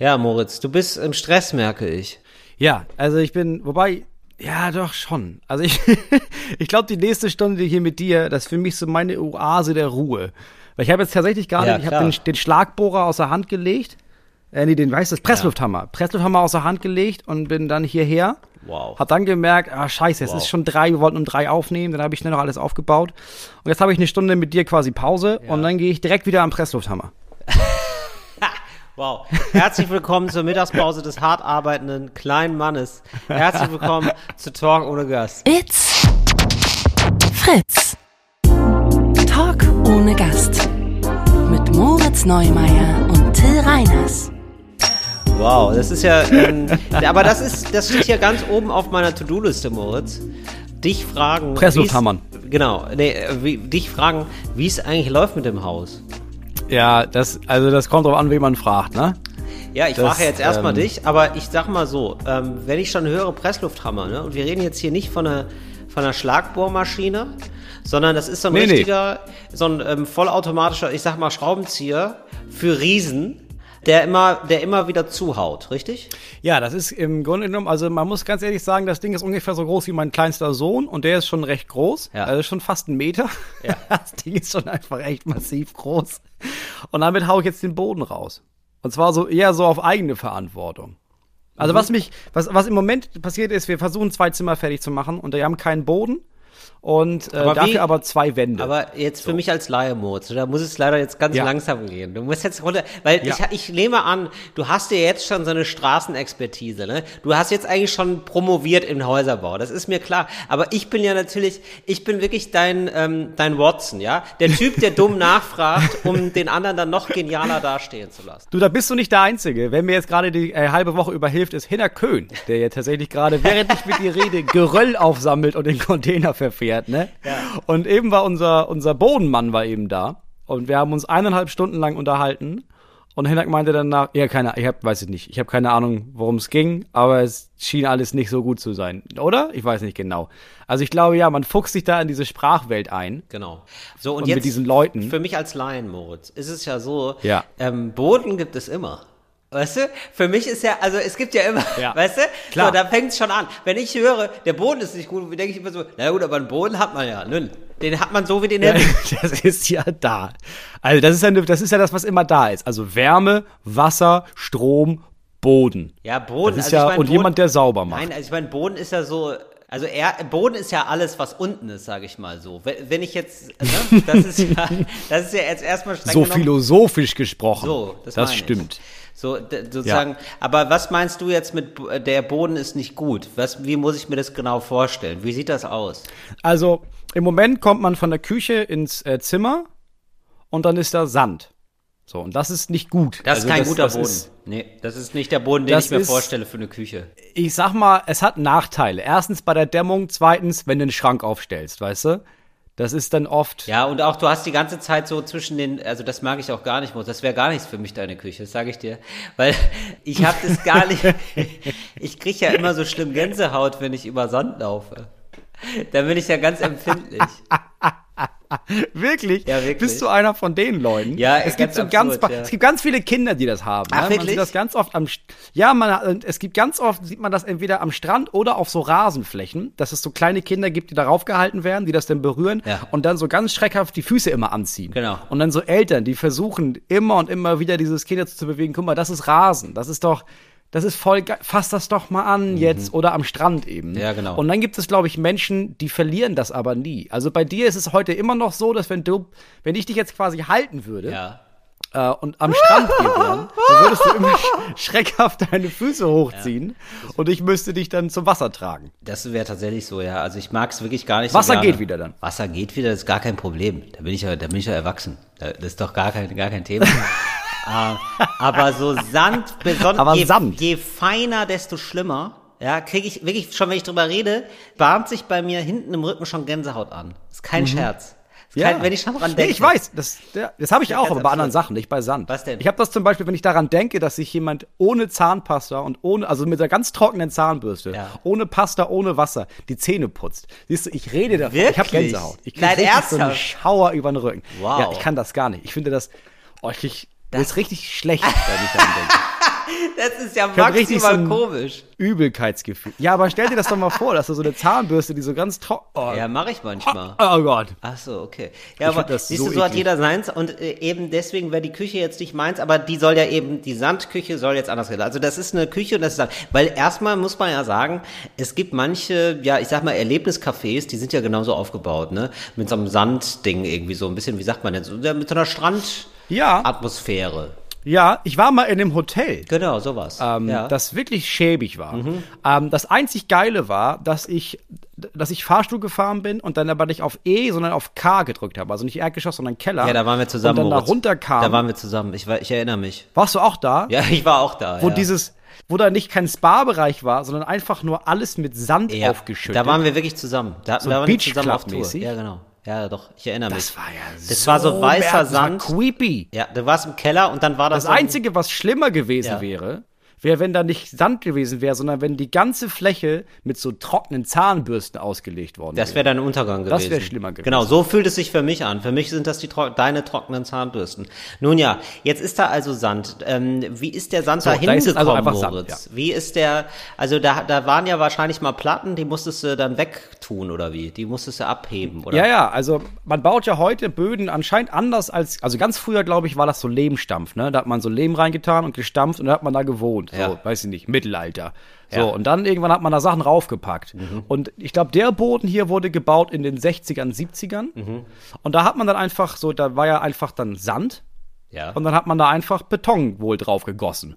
Ja, Moritz, du bist im Stress, merke ich. Ja, also ich bin, wobei, ja, doch schon. Also ich, ich glaube, die nächste Stunde hier mit dir, das ist für mich so meine Oase der Ruhe. Weil ich habe jetzt tatsächlich gerade, Ja, ich habe den, den Schlagbohrer aus der Hand gelegt. Äh, nee, den, weißt du, das Presslufthammer. Presslufthammer aus der Hand gelegt und bin dann hierher. Wow. Hab dann gemerkt, ah, scheiße, es Wow. ist schon drei, wir wollten um drei aufnehmen, dann habe ich schnell noch alles aufgebaut. Und jetzt habe ich eine Stunde mit dir quasi Pause und dann gehe ich direkt wieder am Presslufthammer. Wow. Herzlich willkommen zur Mittagspause des hart arbeitenden kleinen Mannes. Herzlich willkommen zu Talk ohne Gast. It's Fritz. Talk ohne Gast. Mit Moritz Neumeier und Till Reiners. Wow, das ist ja, ähm, aber das ist, das steht hier ganz oben auf meiner To-Do-Liste, Moritz. Dich fragen. Presslufthammern. Genau, nee, äh, wie, dich fragen, wie es eigentlich läuft mit dem Haus. Ja, das, also das kommt drauf an, wen man fragt, ne? Ja, ich frage jetzt erstmal ähm, dich, aber ich sag mal so, ähm, wenn ich schon höre Presslufthammer, ne, und wir reden jetzt hier nicht von einer, von einer Schlagbohrmaschine, sondern das ist so ein Nee, nee. richtiger, so ein ähm, vollautomatischer, ich sag mal, Schraubenzieher für Riesen, der immer, der immer wieder zuhaut, richtig? Ja, das ist im Grunde genommen, also man muss ganz ehrlich sagen, das Ding ist ungefähr so groß wie mein kleinster Sohn und der ist schon recht groß. Ja. Also schon fast ein Meter. Ja. Das Ding ist schon einfach echt massiv groß. Und damit hau ich jetzt den Boden raus. Und zwar so eher so auf eigene Verantwortung. Mhm. Also was mich, was, was im Moment passiert ist, wir versuchen zwei Zimmer fertig zu machen und wir haben keinen Boden und äh, Aber wie- dafür aber zwei Wände. Aber jetzt für mich als Laie, Moritz, da muss es leider jetzt ganz Ja. langsam gehen. Du musst jetzt runter, weil Ja. ich, ich nehme an, du hast ja jetzt schon so eine Straßenexpertise, ne? Du hast jetzt eigentlich schon promoviert im Häuserbau, das ist mir klar. Aber ich bin ja natürlich, ich bin wirklich dein, ähm, dein Watson, ja? Der Typ, der dumm nachfragt, um den anderen dann noch genialer dastehen zu lassen. Du, da bist du nicht der Einzige. Wer mir jetzt gerade die äh, halbe Woche überhilft, ist Hinner Köhn, der jetzt tatsächlich gerade, während ich mit dir rede, Geröll aufsammelt und den Container verfährt, ne? Und eben war unser, unser Bodenmann war eben da. Und wir haben uns eineinhalb Stunden lang unterhalten. Und Hinak meinte danach, ja, keine, ich hab, weiß ich nicht, ich habe keine Ahnung, worum es ging, aber es schien alles nicht so gut zu sein, oder? Ich weiß nicht genau. Also ich glaube, ja, man fuchst sich da in diese Sprachwelt ein. Genau. So, und, Und jetzt mit diesen Leuten. Für mich als Laien, Moritz, ist es ja so, Ja. ähm, Boden gibt es immer. Weißt du? Für mich ist ja, also es gibt ja immer, Ja. weißt du? Klar. So, da fängt es schon an. Wenn ich höre, der Boden ist nicht gut, denke ich immer so, na gut, aber einen Boden hat man ja. Nun, den hat man so wie den Ja, das ist ja da. Also das ist ja, das ist ja das, was immer da ist. Also Wärme, Wasser, Strom, Boden. Ja, Boden. Das ist also ja ich mein, und Boden- jemand, der sauber macht. Nein, also ich meine, Boden ist ja so, also er, Boden ist ja alles, was unten ist, sage ich mal so. Wenn, wenn ich jetzt, ne, das ist ja, das ist ja jetzt erstmal so genommen, philosophisch gesprochen. So, das, das stimmt. Ich. So, sozusagen, aber was meinst du jetzt mit, bo- der Boden ist nicht gut? Was, wie muss ich mir das genau vorstellen? Wie sieht das aus? Also im Moment kommt man von der Küche ins äh, Zimmer und dann ist da Sand. So, und das ist nicht gut. Das Also ist kein guter das Boden. Ist, nee, das ist nicht der Boden, den Das ich mir ist- vorstelle für eine Küche. ich sag mal, es hat Nachteile. Erstens bei der Dämmung, zweitens, wenn du einen Schrank aufstellst, weißt du? Das ist dann oft. Ja, und auch du hast die ganze Zeit so zwischen den, also das mag ich auch gar nicht, das wäre gar nichts für mich, deine Küche, das sage ich dir. Weil ich habe das gar nicht, ich kriege ja immer so schlimm Gänsehaut, wenn ich über Sand laufe. Da bin ich ja ganz empfindlich. Wirklich? Ja, wirklich. Bist du einer von den Leuten? Ja, es gibt so absurd, ganz, ja. es gibt ganz viele Kinder, die das haben. Ach, ne? Man wirklich? sieht das ganz oft am, ja, man, es gibt ganz oft sieht man das entweder am Strand oder auf so Rasenflächen, dass es so kleine Kinder gibt, die darauf gehalten werden, die das dann berühren Ja. und dann so ganz schreckhaft die Füße immer anziehen. Genau. Und dann so Eltern, die versuchen immer und immer wieder dieses Kind zu bewegen. Guck mal, das ist Rasen, das ist doch das ist voll geil. Fass das doch mal an jetzt oder am Strand eben. Mhm. Ja, genau. Und dann gibt es, glaube ich, Menschen, die verlieren das aber nie. Also bei dir ist es heute immer noch so, dass wenn du, wenn ich dich jetzt quasi halten würde Ja. äh, und am Strand hier wären, dann würdest du immer sch schreckhaft deine Füße hochziehen und ich müsste dich dann zum Wasser tragen. Das wäre tatsächlich so, ja. Also ich mag es wirklich gar nicht Wasser so geht wieder dann. Wasser geht wieder, das ist gar kein Problem. Da bin ich ja, da bin ich ja erwachsen. Da- Das ist doch gar kein, gar kein Thema. Ah, Aber so Sand, besonders je, Sand. je feiner, desto schlimmer. Ja, kriege ich wirklich schon, wenn ich drüber rede, bahnt sich bei mir hinten im Rücken schon Gänsehaut an. ist kein Scherz. Ist kein, wenn ich schon dran Mhm. Nee, denke. ich weiß, das, ja, das habe ich Ja, auch, aber bei anderen. Sachen, nicht bei Sand. Was denn? Ich habe das zum Beispiel, wenn ich daran denke, dass sich jemand ohne Zahnpasta und ohne, also mit einer ganz trockenen Zahnbürste, Ja. ohne Pasta, ohne Wasser, die Zähne putzt. Siehst du, ich rede davon. Ich habe Wirklich? Gänsehaut. Ich krieg Nein, richtig so einen? Schauer über den Rücken. Wow. Ja, ich kann das gar nicht. Ich finde das, oh, ich krieg, mir ist richtig schlecht, wenn ich daran denke. Das ist ja maximal so komisch. Übelkeitsgefühl. Ja, aber stell dir das doch mal vor, dass du so eine Zahnbürste, die so ganz trocken. Oh, Ja, mache ich manchmal. oh Gott. Ach so, okay. Ja, Ich aber siehst so du, so hat jeder seins und äh, eben deswegen wäre die Küche jetzt nicht meins, aber die soll ja eben, die Sandküche soll jetzt anders werden. Also das ist eine Küche und das ist Sand. Weil erstmal muss man ja sagen, es gibt manche, ja, ich sag mal, Erlebniscafés, die sind ja genauso aufgebaut, ne? Mit so einem Sandding irgendwie so ein bisschen, wie sagt man denn, so, mit so einer Strandatmosphäre. Ja, ja, ich war mal in einem Hotel. Genau, sowas. ähm, ja. das wirklich schäbig war. Ähm, das einzig Geile war, dass ich, dass ich Fahrstuhl gefahren bin und dann aber nicht auf E, sondern auf K gedrückt habe. Also nicht Erdgeschoss, sondern Keller. ja, da waren wir zusammen. Und dann Moritz. da runterkam. Da waren wir zusammen. Ich, war, ich erinnere mich. Warst du auch da? Ja, ich war auch da. Wo ja. dieses, wo da nicht kein Spa-Bereich war, sondern einfach nur alles mit Sand ja, aufgeschüttet. Da waren wir wirklich zusammen. Da, So da waren wir zusammen auf Tour. Beach-Club-mäßig? Ja, genau. Ja, doch. Ich erinnere mich. das war ja Das war so weißer Sand. Das war creepy. Ja, du warst im Keller und dann war das. Das Einzige, was schlimmer gewesen Ja. wäre, wäre, wenn da nicht Sand gewesen wäre, sondern wenn die ganze Fläche mit so trockenen Zahnbürsten ausgelegt worden Das wäre dein Untergang gewesen. Das wär schlimmer gewesen. Genau, so fühlt es sich für mich an. Für mich sind das die tro deine trockenen Zahnbürsten. Nun ja, jetzt ist da also Sand. Ähm, wie ist der Sand So, da da ist hingekommen, also einfach Sand, Moritz? Wie ist der, also da, da waren ja wahrscheinlich mal Platten, die musstest du dann wegtun oder wie? Die musstest du abheben, oder? Ja, ja, also man baut ja heute Böden anscheinend anders als, also ganz früher, glaube ich, war das so Lehmstampf, ne? Da hat man so Lehm reingetan und gestampft und dann hat man da gewohnt. So, Ja. weiß ich nicht, Mittelalter. So, Ja. Mhm. und dann irgendwann hat man da Sachen raufgepackt. Und ich glaube, der Boden hier wurde gebaut in den 60ern, 70ern. Mhm. Und da hat man dann einfach so, da war ja einfach dann Sand ja. und dann hat man da einfach Beton wohl drauf gegossen.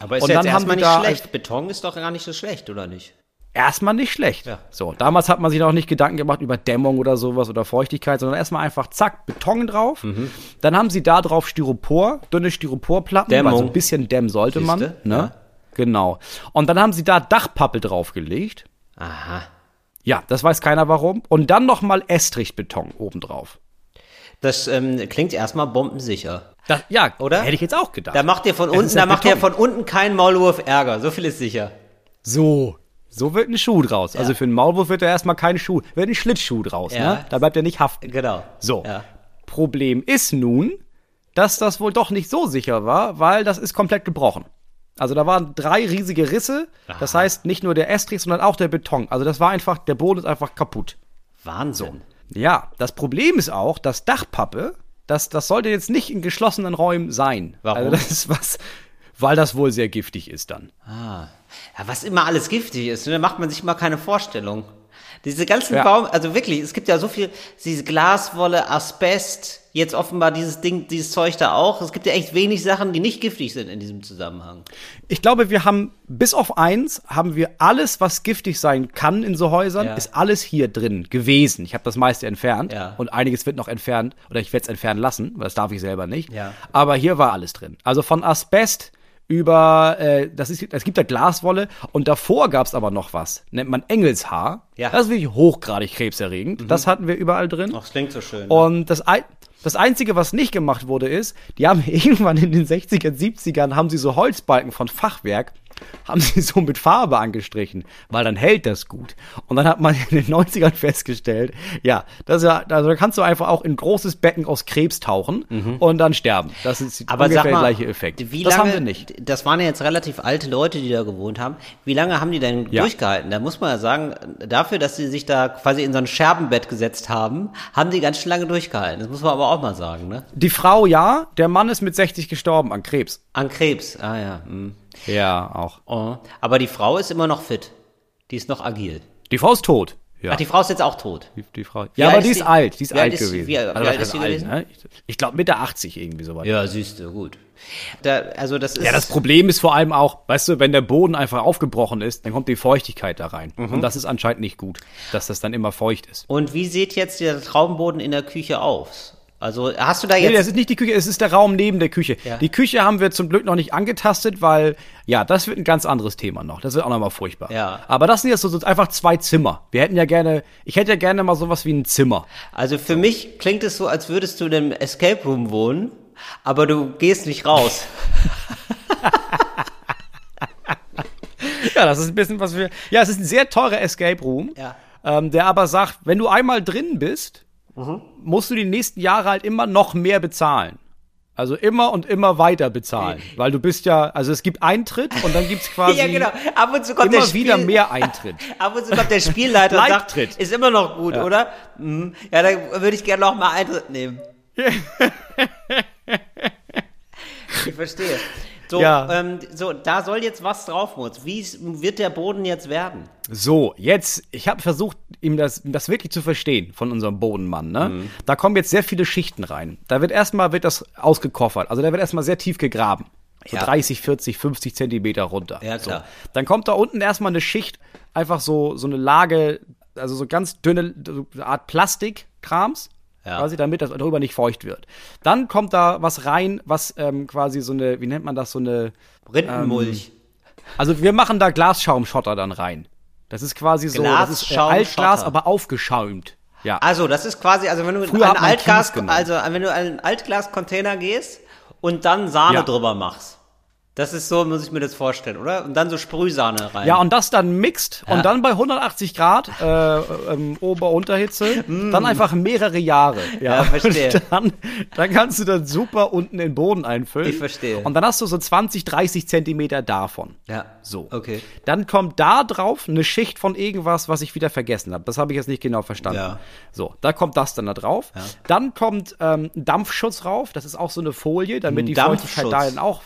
Aber ist und jetzt dann haben erstmal nicht schlecht. Beton ist doch gar nicht so schlecht, oder nicht? Erstmal nicht schlecht. Ja. So, damals hat man sich noch nicht Gedanken gemacht über Dämmung oder sowas oder Feuchtigkeit, sondern erstmal einfach zack, Beton drauf. Mhm. Dann haben sie da drauf Styropor, dünne Styroporplatten, Dämmung. weil so ein bisschen dämmen sollte man. Siehste? Ne? Ja. Genau. Und dann haben sie da Dachpappe draufgelegt. Aha. Ja, das weiß keiner warum. Und dann nochmal Estrichbeton obendrauf. Das ähm, klingt erstmal bombensicher. Das, ja, Oder? Hätte ich jetzt auch gedacht. Da macht ihr von unten, da macht ihr von unten keinen Maulwurf Ärger. So viel ist sicher. So. So wird ein Schuh draus. Also für einen Maulwurf wird da erstmal kein Schuh, wird ein Schlittschuh draus. Ja. Ne? Da bleibt er nicht haften. Genau. So. Ja. Problem ist nun, dass das wohl doch nicht so sicher war, weil das ist komplett gebrochen. Also da waren drei riesige Risse. Das heißt nicht nur der Estrich, sondern auch der Beton. Also das war einfach, der Boden ist einfach kaputt. Wahnsinn. Ja, das Problem ist auch, dass Dachpappe, das, das sollte jetzt nicht in geschlossenen Räumen sein. Warum? Also das ist was, weil das wohl sehr giftig ist dann. Ah. Ja, was immer alles giftig ist, ne, da macht man sich mal keine Vorstellung. Diese ganzen Ja. Baum, also wirklich, es gibt ja so viel, diese Glaswolle, Asbest, jetzt offenbar dieses Ding, dieses Zeug da auch. Es gibt ja echt wenig Sachen, die nicht giftig sind in diesem Zusammenhang. Ich glaube, wir haben, bis auf eins, haben wir alles, was giftig sein kann in so Häusern, Ja. ist alles hier drin gewesen. Ich habe das meiste entfernt Ja. und einiges wird noch entfernt oder ich werde es entfernen lassen, weil das darf ich selber nicht. Ja. Aber hier war alles drin. Also von Asbest über, äh, das ist, es gibt da Glaswolle und davor gab es aber noch was, nennt man Engelshaar. Ja. Mhm. Das ist wirklich hochgradig krebserregend. Das hatten wir überall drin. Ach, das klingt so schön. ne? Und das, Ei- das Einzige, was nicht gemacht wurde, ist, die haben irgendwann in den 60er, 70ern, haben sie so Holzbalken von Fachwerk, haben sie so mit Farbe angestrichen, weil dann hält das gut. Und dann hat man in den 90ern festgestellt, ja, das ja, also da kannst du einfach auch in ein großes Becken aus Krebs tauchen und dann sterben. Das ist Mhm. Aber ungefähr mal, der gleiche Effekt. Wie das lange, haben wir nicht. Das waren ja jetzt relativ alte Leute, die da gewohnt haben. Wie lange haben die denn Ja. durchgehalten? Da muss man ja sagen, dafür, dass sie sich da quasi in so ein Scherbenbett gesetzt haben, haben die ganz schön lange durchgehalten. Das muss man aber auch mal sagen, ne? Die Frau ja, der Mann ist mit 60 gestorben an Krebs. An Krebs, ah ja. hm. Ja, auch. Oh. Aber die Frau ist immer noch fit. Die ist noch agil. Die Frau ist tot. Ja. Ach, die Frau ist jetzt auch tot. Die, die Frau. Ja, aber die ist die? alt. Die ist alt ist gewesen. Wie- wie Also, alt was ist heißt sie alt, gewesen? ne? Ich, ich glaube Mitte 80 irgendwie so weit. Ja, siehst du, gut. Da, also das ist. Ja, das Problem ist vor allem auch, weißt du, wenn der Boden einfach aufgebrochen ist, dann kommt die Feuchtigkeit da rein. Mhm. Und das ist anscheinend nicht gut, dass das dann immer feucht ist. Und wie sieht jetzt der Traumboden in der Küche aus? Also hast du da Nee, jetzt. das ist nicht die Küche, es ist der Raum neben der Küche. Ja. Die Küche haben wir zum Glück noch nicht angetastet, weil, ja, das wird ein ganz anderes Thema noch. Das wird auch nochmal furchtbar. Ja. Aber das sind jetzt so, so einfach zwei Zimmer. Wir hätten ja gerne, ich hätte ja gerne mal sowas wie ein Zimmer. Also für mich klingt es so, als würdest du in einem Escape Room wohnen, aber du gehst nicht raus. Ja, das ist ein bisschen was wir. Ja, es ist ein sehr teurer Escape Room, Ja. ähm, der aber sagt, wenn du einmal drin bist, Mhm. musst du die nächsten Jahre halt immer noch mehr bezahlen. Also immer und immer weiter bezahlen. Weil du bist ja, also es gibt Eintritt und dann gibt's quasi ja, genau. Ab und zu kommt immer der Spiel, wieder mehr Eintritt. Ab und zu kommt der Spielleiter und sagt, ist immer noch gut, oder? Mhm. Ja, dann würde ich gerne noch mal Eintritt nehmen. ich verstehe. So, Ja. ähm, so, da soll jetzt was drauf, Moritz. Wie wird der Boden jetzt werden? So, jetzt, ich habe versucht, ihm das, das wirklich zu verstehen von unserem Bodenmann. Ne? Mhm. Da kommen jetzt sehr viele Schichten rein. Da wird erstmal wird das ausgekoffert. Also da wird erstmal sehr tief gegraben. So Ja. 30, 40, 50 Zentimeter runter. Ja, klar. So. Dann kommt da unten erstmal eine Schicht, einfach so, so eine Lage, also so ganz dünne, so eine Art Plastikkrams. Ja. Quasi, damit das darüber nicht feucht wird. Dann kommt da was rein, was ähm, quasi so eine, wie nennt man das, so eine, Rindenmulch. also wir machen da Glasschaumschotter dann rein. Das ist quasi so, das ist äh, Altglas, aber aufgeschäumt. Ja. Also, das ist quasi, also wenn du in Früher einen Altglas, also wenn du in einen Altglas-Container gehst und dann Sahne Ja. drüber machst. Das ist so, muss ich mir das vorstellen, oder? Und dann so Sprühsahne rein. Ja, und das dann mixt Ja. und dann bei 180 Grad äh, ähm, Ober-Unterhitze, dann einfach mehrere Jahre. Mm. Ja, verstehe. Und dann, dann kannst du das super unten in den Boden einfüllen. Ich verstehe. Und dann hast du so 20, 30 Zentimeter davon. ja. So. Okay. Dann kommt da drauf eine Schicht von irgendwas, was ich wieder vergessen habe. Das habe ich jetzt nicht genau verstanden. Ja. So, da kommt das dann da drauf. Dann kommt ähm, Dampfschutz rauf. Das ist auch so eine Folie, damit die. Feuchtigkeit da dann auch.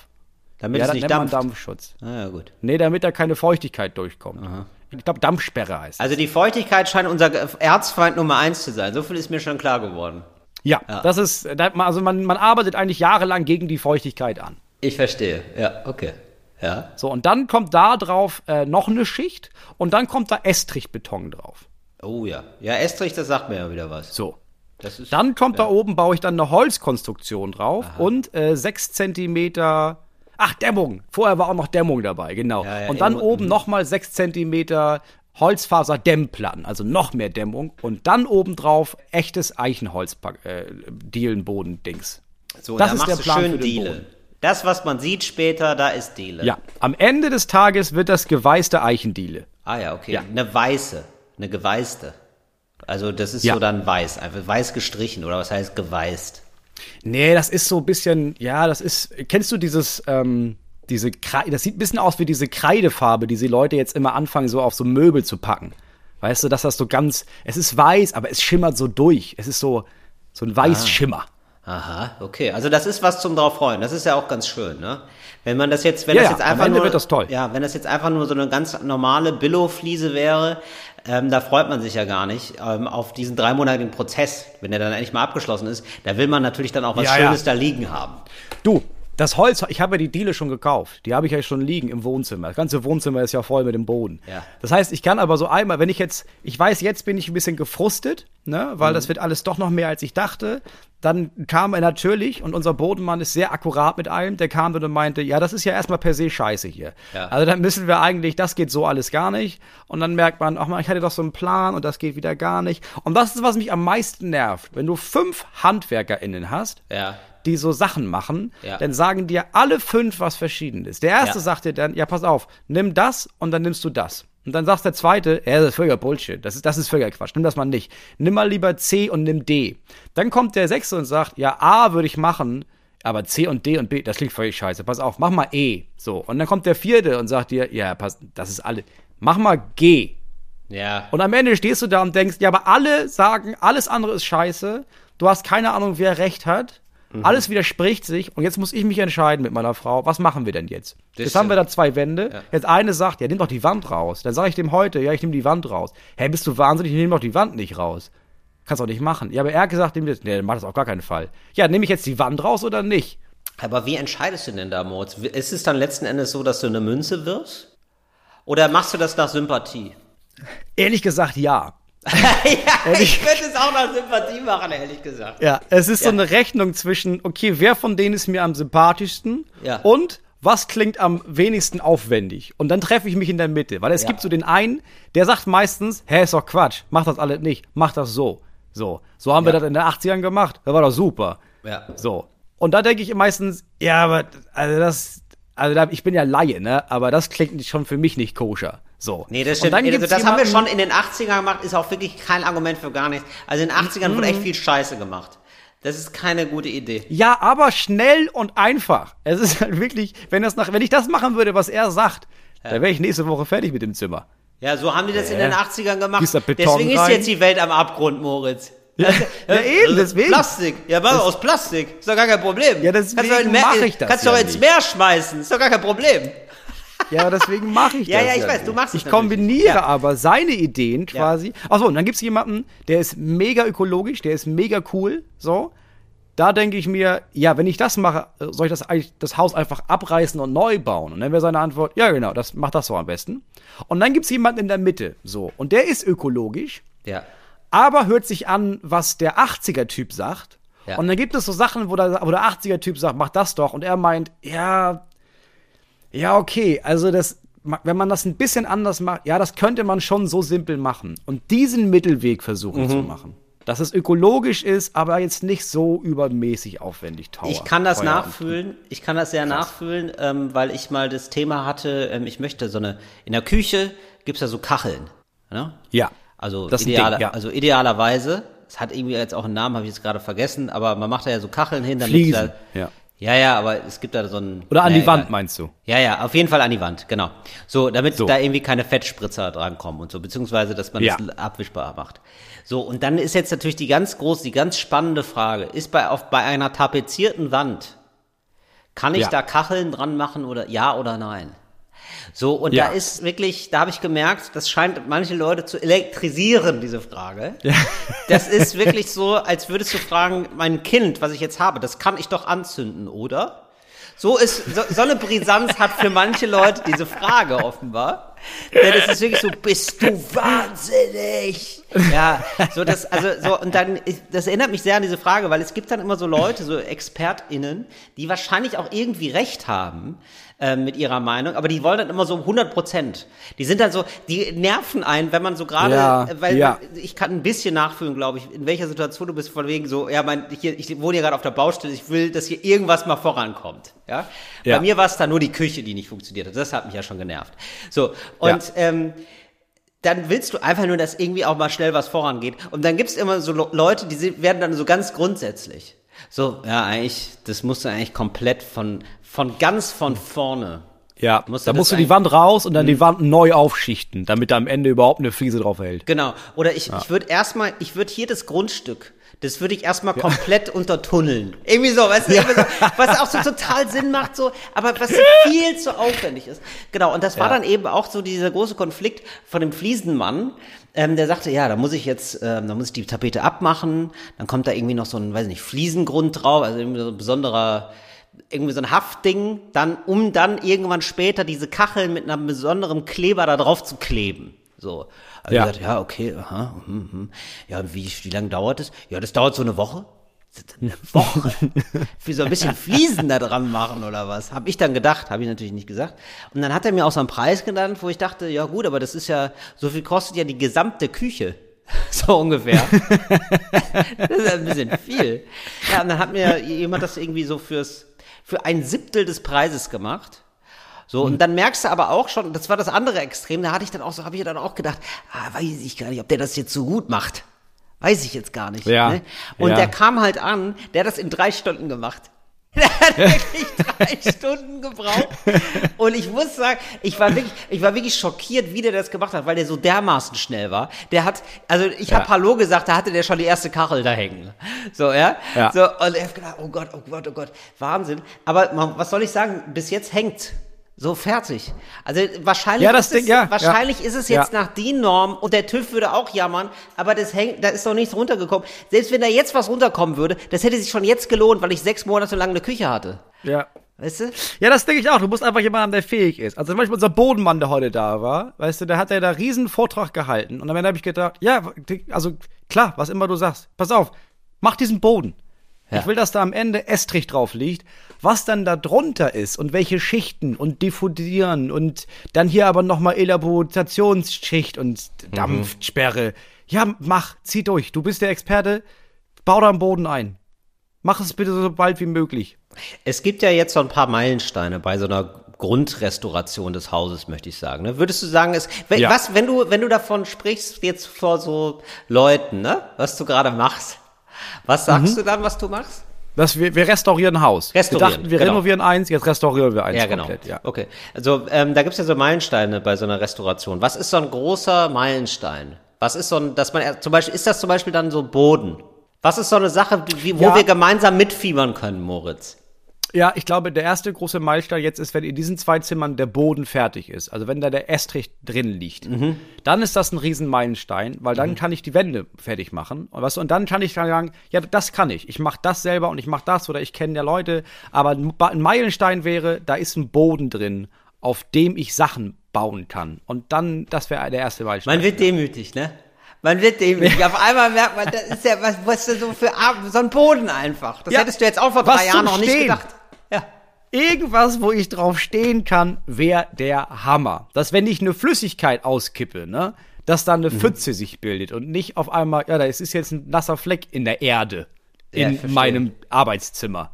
Damit ja, es nicht dampft. Dampfschutz. Ah, ja, gut. Nee, damit da keine Feuchtigkeit durchkommt. Ich glaube, Dampfsperre heißt das. Also die Feuchtigkeit scheint unser Erzfeind Nummer eins zu sein. So viel ist mir schon klar geworden. Ja, das ist, also man, man arbeitet eigentlich jahrelang gegen die Feuchtigkeit an. Ich verstehe. Ja, okay. Ja. So, und dann kommt da drauf äh, noch eine Schicht und dann kommt da Estrichbeton drauf. Oh ja. Ja, Estrich, das sagt mir ja wieder was. So. Das ist, Dann kommt da oben, baue ich dann eine Holzkonstruktion drauf und äh, sechs Zentimeter. Ach, Dämmung. Vorher war auch noch Dämmung dabei, genau. Ja, ja, und dann oben nochmal sechs Zentimeter Holzfaserdämmplatten, also noch mehr Dämmung. Und dann obendrauf echtes Eichenholz, äh, so, das da ist machst der du Plan schön für den Diele. Boden. Das, was man sieht später, da ist Diele. Ja, am Ende des Tages wird das geweißte Eichendiele. Ah ja, okay. Ja. Eine weiße. Eine geweißte. Also das ist Ja. so dann weiß. Einfach weiß gestrichen oder was heißt geweißt? Nee, das ist so ein bisschen, ja, das ist, kennst du dieses, ähm, diese Kreide, das sieht ein bisschen aus wie diese Kreidefarbe, die die Leute jetzt immer anfangen, so auf so Möbel zu packen. Weißt du, dass das so ganz, es ist weiß, aber es schimmert so durch. Es ist so, so ein Weißschimmer. Aha, okay. Also das ist was zum drauf freuen. Das ist ja auch ganz schön, ne? Wenn man das jetzt, wenn Ja, das ja, jetzt am einfach nur, ja, wenn das jetzt einfach nur so eine ganz normale Billo-Fliese wäre, ähm, da freut man sich ja gar nicht ähm, auf diesen dreimonatigen Prozess, wenn der dann endlich mal abgeschlossen ist. Da will man natürlich dann auch was Ja, ja. Schönes da liegen haben. Du, das Holz, ich habe ja die Diele schon gekauft. Die habe ich ja schon liegen im Wohnzimmer. Das ganze Wohnzimmer ist ja voll mit dem Boden. Ja. Das heißt, ich kann aber so einmal, wenn ich jetzt, ich weiß, jetzt bin ich ein bisschen gefrustet, ne, weil Mhm. das wird alles doch noch mehr, als ich dachte. Dann kam er natürlich, und unser Bodenmann ist sehr akkurat mit allem, der kam dann und meinte, ja, das ist ja erstmal per se scheiße hier. Ja. Also dann müssen wir eigentlich, das geht so alles gar nicht. Und dann merkt man, ach man, ich hatte doch so einen Plan und das geht wieder gar nicht. Und das ist, was mich am meisten nervt. Wenn du fünf HandwerkerInnen hast, Ja. Die so Sachen machen, Ja. dann sagen dir alle fünf was Verschiedenes. Der erste Ja. sagt dir dann, ja, pass auf, nimm das und dann nimmst du das. Und dann sagt der zweite, ja, das ist völliger Bullshit. Das ist, das ist völliger Quatsch. Nimm das mal nicht. Nimm mal lieber C und nimm D. Dann kommt der sechste und sagt, ja, A würde ich machen, aber C und D und B, das klingt völlig scheiße. Pass auf, mach mal E. So. Und dann kommt der vierte und sagt dir, ja, pass, das ist alle. Mach mal G. Ja. Und am Ende stehst du da und denkst, ja, aber alle sagen, alles andere ist scheiße. Du hast keine Ahnung, wer recht hat. Mhm. Alles widerspricht sich und jetzt muss ich mich entscheiden mit meiner Frau, was machen wir denn jetzt? Das jetzt haben wir da zwei Wände. Jetzt eine sagt, ja, nimm doch die Wand raus. Dann sage ich dem heute, ja, ich nehme die Wand raus. Hä, bist du wahnsinnig? Ich nehme doch die Wand nicht raus. Kannst doch nicht machen. Ja, aber er hat gesagt, nee, dann mach das auf gar keinen Fall. Ja, nehme ich jetzt die Wand raus oder nicht? Aber wie entscheidest du denn da, Moritz? Ist es dann letzten Endes so, dass du eine Münze wirfst? Oder machst du das nach Sympathie? Ehrlich gesagt, ja. Ja, ich könnte es auch nach Sympathie machen, ehrlich gesagt. Ja, es ist so Ja. eine Rechnung zwischen, okay, wer von denen ist mir am sympathischsten Ja. und was klingt am wenigsten aufwendig. Und dann treffe ich mich in der Mitte, weil es Ja. gibt so den einen, der sagt meistens, hä, ist doch Quatsch, mach das alles nicht, mach das so. So, so haben wir das in den 80ern gemacht, das war doch super. Ja. So. Und da denke ich meistens, ja, aber also das, also da, ich bin ja Laie, ne, aber das klingt schon für mich nicht koscher. So. Nee, das stimmt. Also das haben wir schon in den 80ern gemacht, ist auch wirklich kein Argument für gar nichts. Also in den 80ern wurde echt viel Scheiße gemacht. Das ist keine gute Idee. Ja, aber schnell und einfach. Es ist halt wirklich, wenn das nach, wenn ich das machen würde, was er sagt, dann wäre ich nächste Woche fertig mit dem Zimmer. Ja, so haben die das in Ja. den 80ern gemacht. Deswegen ist jetzt die Welt am Abgrund, Moritz. Ja, ja, eben, deswegen. Plastik. Ja, mach aus Plastik. Ist doch gar kein Problem. Ja, deswegen kannst du in Meer, mach ich das Kannst ja du doch ins. Meer schmeißen. Ist doch gar kein Problem. Ja, deswegen mache ich Ja, das. ja, ich nicht. weiß, du machst es Ich kombiniere Ja. aber seine Ideen quasi. Achso, und dann gibt's jemanden, der ist mega ökologisch, der ist mega cool, so. Da denke ich mir, ja, wenn ich das mache, äh, soll ich das, das Haus einfach abreißen und neu bauen? Und dann wäre seine Antwort, ja, genau, das macht das so am besten. Und dann gibt's jemanden in der Mitte, so. Und der ist ökologisch, Ja. aber hört sich an, was der 80er-Typ sagt. Ja. Und dann gibt es so Sachen, wo der, wo der 80er-Typ sagt, mach das doch. Und er meint, ja, ja, okay, also das, wenn man das ein bisschen anders macht, ja, das könnte man schon so simpel machen. Und diesen Mittelweg versuchen Mhm. zu machen. Dass es ökologisch ist, aber jetzt nicht so übermäßig aufwendig teuer. Ich kann das nachfühlen. Ich kann das sehr nachfühlen, ähm, weil ich mal das Thema hatte, ähm, ich möchte so eine, in der Küche gibt's ja so Kacheln. Ne? Ja. Also, idealer, Ding, ja. also idealerweise, es hat irgendwie jetzt auch einen Namen, habe ich jetzt gerade vergessen, aber man macht da ja so Kacheln hin, damit Fliesen, da, ja. Ja, ja, aber es gibt da so ein. Oder an naja, die Wand, egal. meinst du? Ja, ja, auf jeden Fall an die Wand, genau. So, damit So. da irgendwie keine Fettspritzer drankommen und so, beziehungsweise, dass man Ja. das abwischbar macht. So, und dann ist jetzt natürlich die ganz große, die ganz spannende Frage, ist bei, auf, bei einer tapezierten Wand, kann ich Ja. da Kacheln dran machen oder ja oder nein? So, und Ja. da ist wirklich, da habe ich gemerkt, das scheint manche Leute zu elektrisieren, diese Frage. Das ist wirklich so, als würdest du fragen, mein Kind, was ich jetzt habe, das kann ich doch anzünden, oder? So ist, so, so eine Brisanz hat für manche Leute diese Frage offenbar. Denn es ist wirklich so, bist du wahnsinnig? Ja, so das, also so, und dann, das erinnert mich sehr an diese Frage, weil es gibt dann immer so Leute, so ExpertInnen, die wahrscheinlich auch irgendwie recht haben, ähm, mit ihrer Meinung, aber die wollen dann immer so 100 Prozent. Die sind dann so, die nerven einen, wenn man so gerade, Ja, äh, weil ja. ich kann ein bisschen nachfühlen, glaube ich, in welcher Situation du bist, von wegen so, ja, mein, hier, ich wohne hier gerade auf der Baustelle, ich will, dass hier irgendwas mal vorankommt. Ja? Ja. Bei mir war es dann nur die Küche, die nicht funktioniert hat. Das hat mich ja schon genervt. So, und ähm, dann willst du einfach nur, dass irgendwie auch mal schnell was vorangeht. Und dann gibt's immer so Le- Leute, die werden dann so ganz grundsätzlich. So, ja, eigentlich, das musst du eigentlich komplett von, von ganz von vorne. Ja, Musst da musst du die Wand raus und dann die Wand neu aufschichten, damit da am Ende überhaupt eine Fliese drauf hält. Genau. Oder ich, ich würde erstmal, ich würde hier das Grundstück, das würde ich erstmal komplett untertunneln. Irgendwie so, weißt du, irgendwie so, was auch so total Sinn macht, so, aber was viel zu aufwendig ist. Genau, und das war Ja. dann eben auch so dieser große Konflikt von dem Fliesenmann, ähm, der sagte, ja, da muss ich jetzt, ähm, da muss ich die Tapete abmachen, dann kommt da irgendwie noch so ein, weiß nicht, Fliesengrund drauf, also irgendwie so ein besonderer, irgendwie so ein Haftding, dann, um dann irgendwann später diese Kacheln mit einem besonderen Kleber da drauf zu kleben. So. Also Ja. gesagt, ja, okay, aha, hm, hm. ja, wie, wie lange dauert es? Ja, das dauert so eine Woche. Eine Woche? Für so ein bisschen Fliesen da dran machen oder was? Hab ich dann gedacht, habe ich natürlich nicht gesagt. Und dann hat er mir auch so einen Preis genannt, wo ich dachte, ja gut, aber das ist ja, so viel kostet ja die gesamte Küche. So ungefähr. das ist ein bisschen viel. Ja, und dann hat mir jemand das irgendwie so fürs, für ein Siebtel des Preises gemacht. So, und dann merkst du aber auch schon, das war das andere Extrem, da hatte ich dann auch so, habe ich dann auch gedacht, ah, weiß ich gar nicht, ob der das jetzt so gut macht. Weiß ich jetzt gar nicht. Ja, Ne? Und ja. der kam halt an, der hat das in drei Stunden gemacht. Der hat wirklich drei Stunden gebraucht. Und ich muss sagen, ich war wirklich, ich war wirklich schockiert, wie der das gemacht hat, weil der so dermaßen schnell war. Der hat, also ich Ja. habe Hallo gesagt, da hatte der schon die erste Kachel da hängen. So, ja. Ja. So, und er hat gedacht, oh Gott, oh Gott, oh Gott, Wahnsinn. Aber man, was soll ich sagen, bis jetzt hängt. So fertig. Also wahrscheinlich, Ja, ist, es, Ding, ja, wahrscheinlich ja. ist es jetzt nach DIN Norm und der TÜV würde auch jammern, aber das hängt, da ist doch nichts runtergekommen. Selbst wenn da jetzt was runterkommen würde, das hätte sich schon jetzt gelohnt, weil ich sechs Monate lang eine Küche hatte. Ja. Weißt du? Ja, das denke ich auch. Du musst einfach jemanden haben, der fähig ist. Also zum Beispiel unser Bodenmann, der heute da war, weißt du, der hat ja da riesen Vortrag gehalten. Und am Ende habe ich gedacht, ja, also klar, was immer du sagst, pass auf, mach diesen Boden. Ja. Ich will, dass da am Ende Estrich drauf liegt. Was dann da drunter ist und welche Schichten und diffundieren und dann hier aber nochmal Elaborationsschicht und Dampfsperre. Ja, mach, zieh durch. Du bist der Experte. Bau da einen Boden ein. Mach es bitte so bald wie möglich. Es gibt ja jetzt so ein paar Meilensteine bei so einer Grundrestauration des Hauses, möchte ich sagen. Ne? Würdest du sagen, es, wenn, Ja. was, wenn du, wenn du davon sprichst, jetzt vor so Leuten, ne, was du gerade machst, Was sagst du dann, was du machst? Das, wir, wir restaurieren ein Haus. Restaurieren, wir dachten, wir genau. renovieren eins, jetzt restaurieren wir eins Ja, genau. komplett. Ja. Okay. Also ähm, da gibt's ja so Meilensteine bei so einer Restauration. Was ist so ein großer Meilenstein? Was ist so ein, dass man zum Beispiel, ist das zum Beispiel dann so Boden? Was ist so eine Sache, wo Ja. wir gemeinsam mitfiebern können, Moritz? Ja, ich glaube, der erste große Meilenstein jetzt ist, wenn in diesen zwei Zimmern der Boden fertig ist. Also wenn da der Estrich drin liegt. Mhm. Dann ist das ein Riesenmeilenstein, weil dann kann ich die Wände fertig machen. Und, was, und dann kann ich dann sagen, ja, das kann ich. Ich mache das selber und ich mache das oder ich kenne ja Leute. Aber ein Meilenstein wäre, da ist ein Boden drin, auf dem ich Sachen bauen kann. Und dann, das wäre der erste Meilenstein. Man wird demütig, ne? Man wird demütig. Auf einmal merkt man, das ist ja, was, was ist so für so ein Boden einfach. Das Ja, hättest du jetzt auch vor was drei Jahren zum noch nicht gedacht. Ja. Irgendwas, wo ich drauf stehen kann, wäre der Hammer. Dass wenn ich eine Flüssigkeit auskippe, ne, dass da eine Mhm. Pfütze sich bildet und nicht auf einmal, ja, da ist jetzt ein nasser Fleck in der Erde Ja, in verstehe. meinem Arbeitszimmer.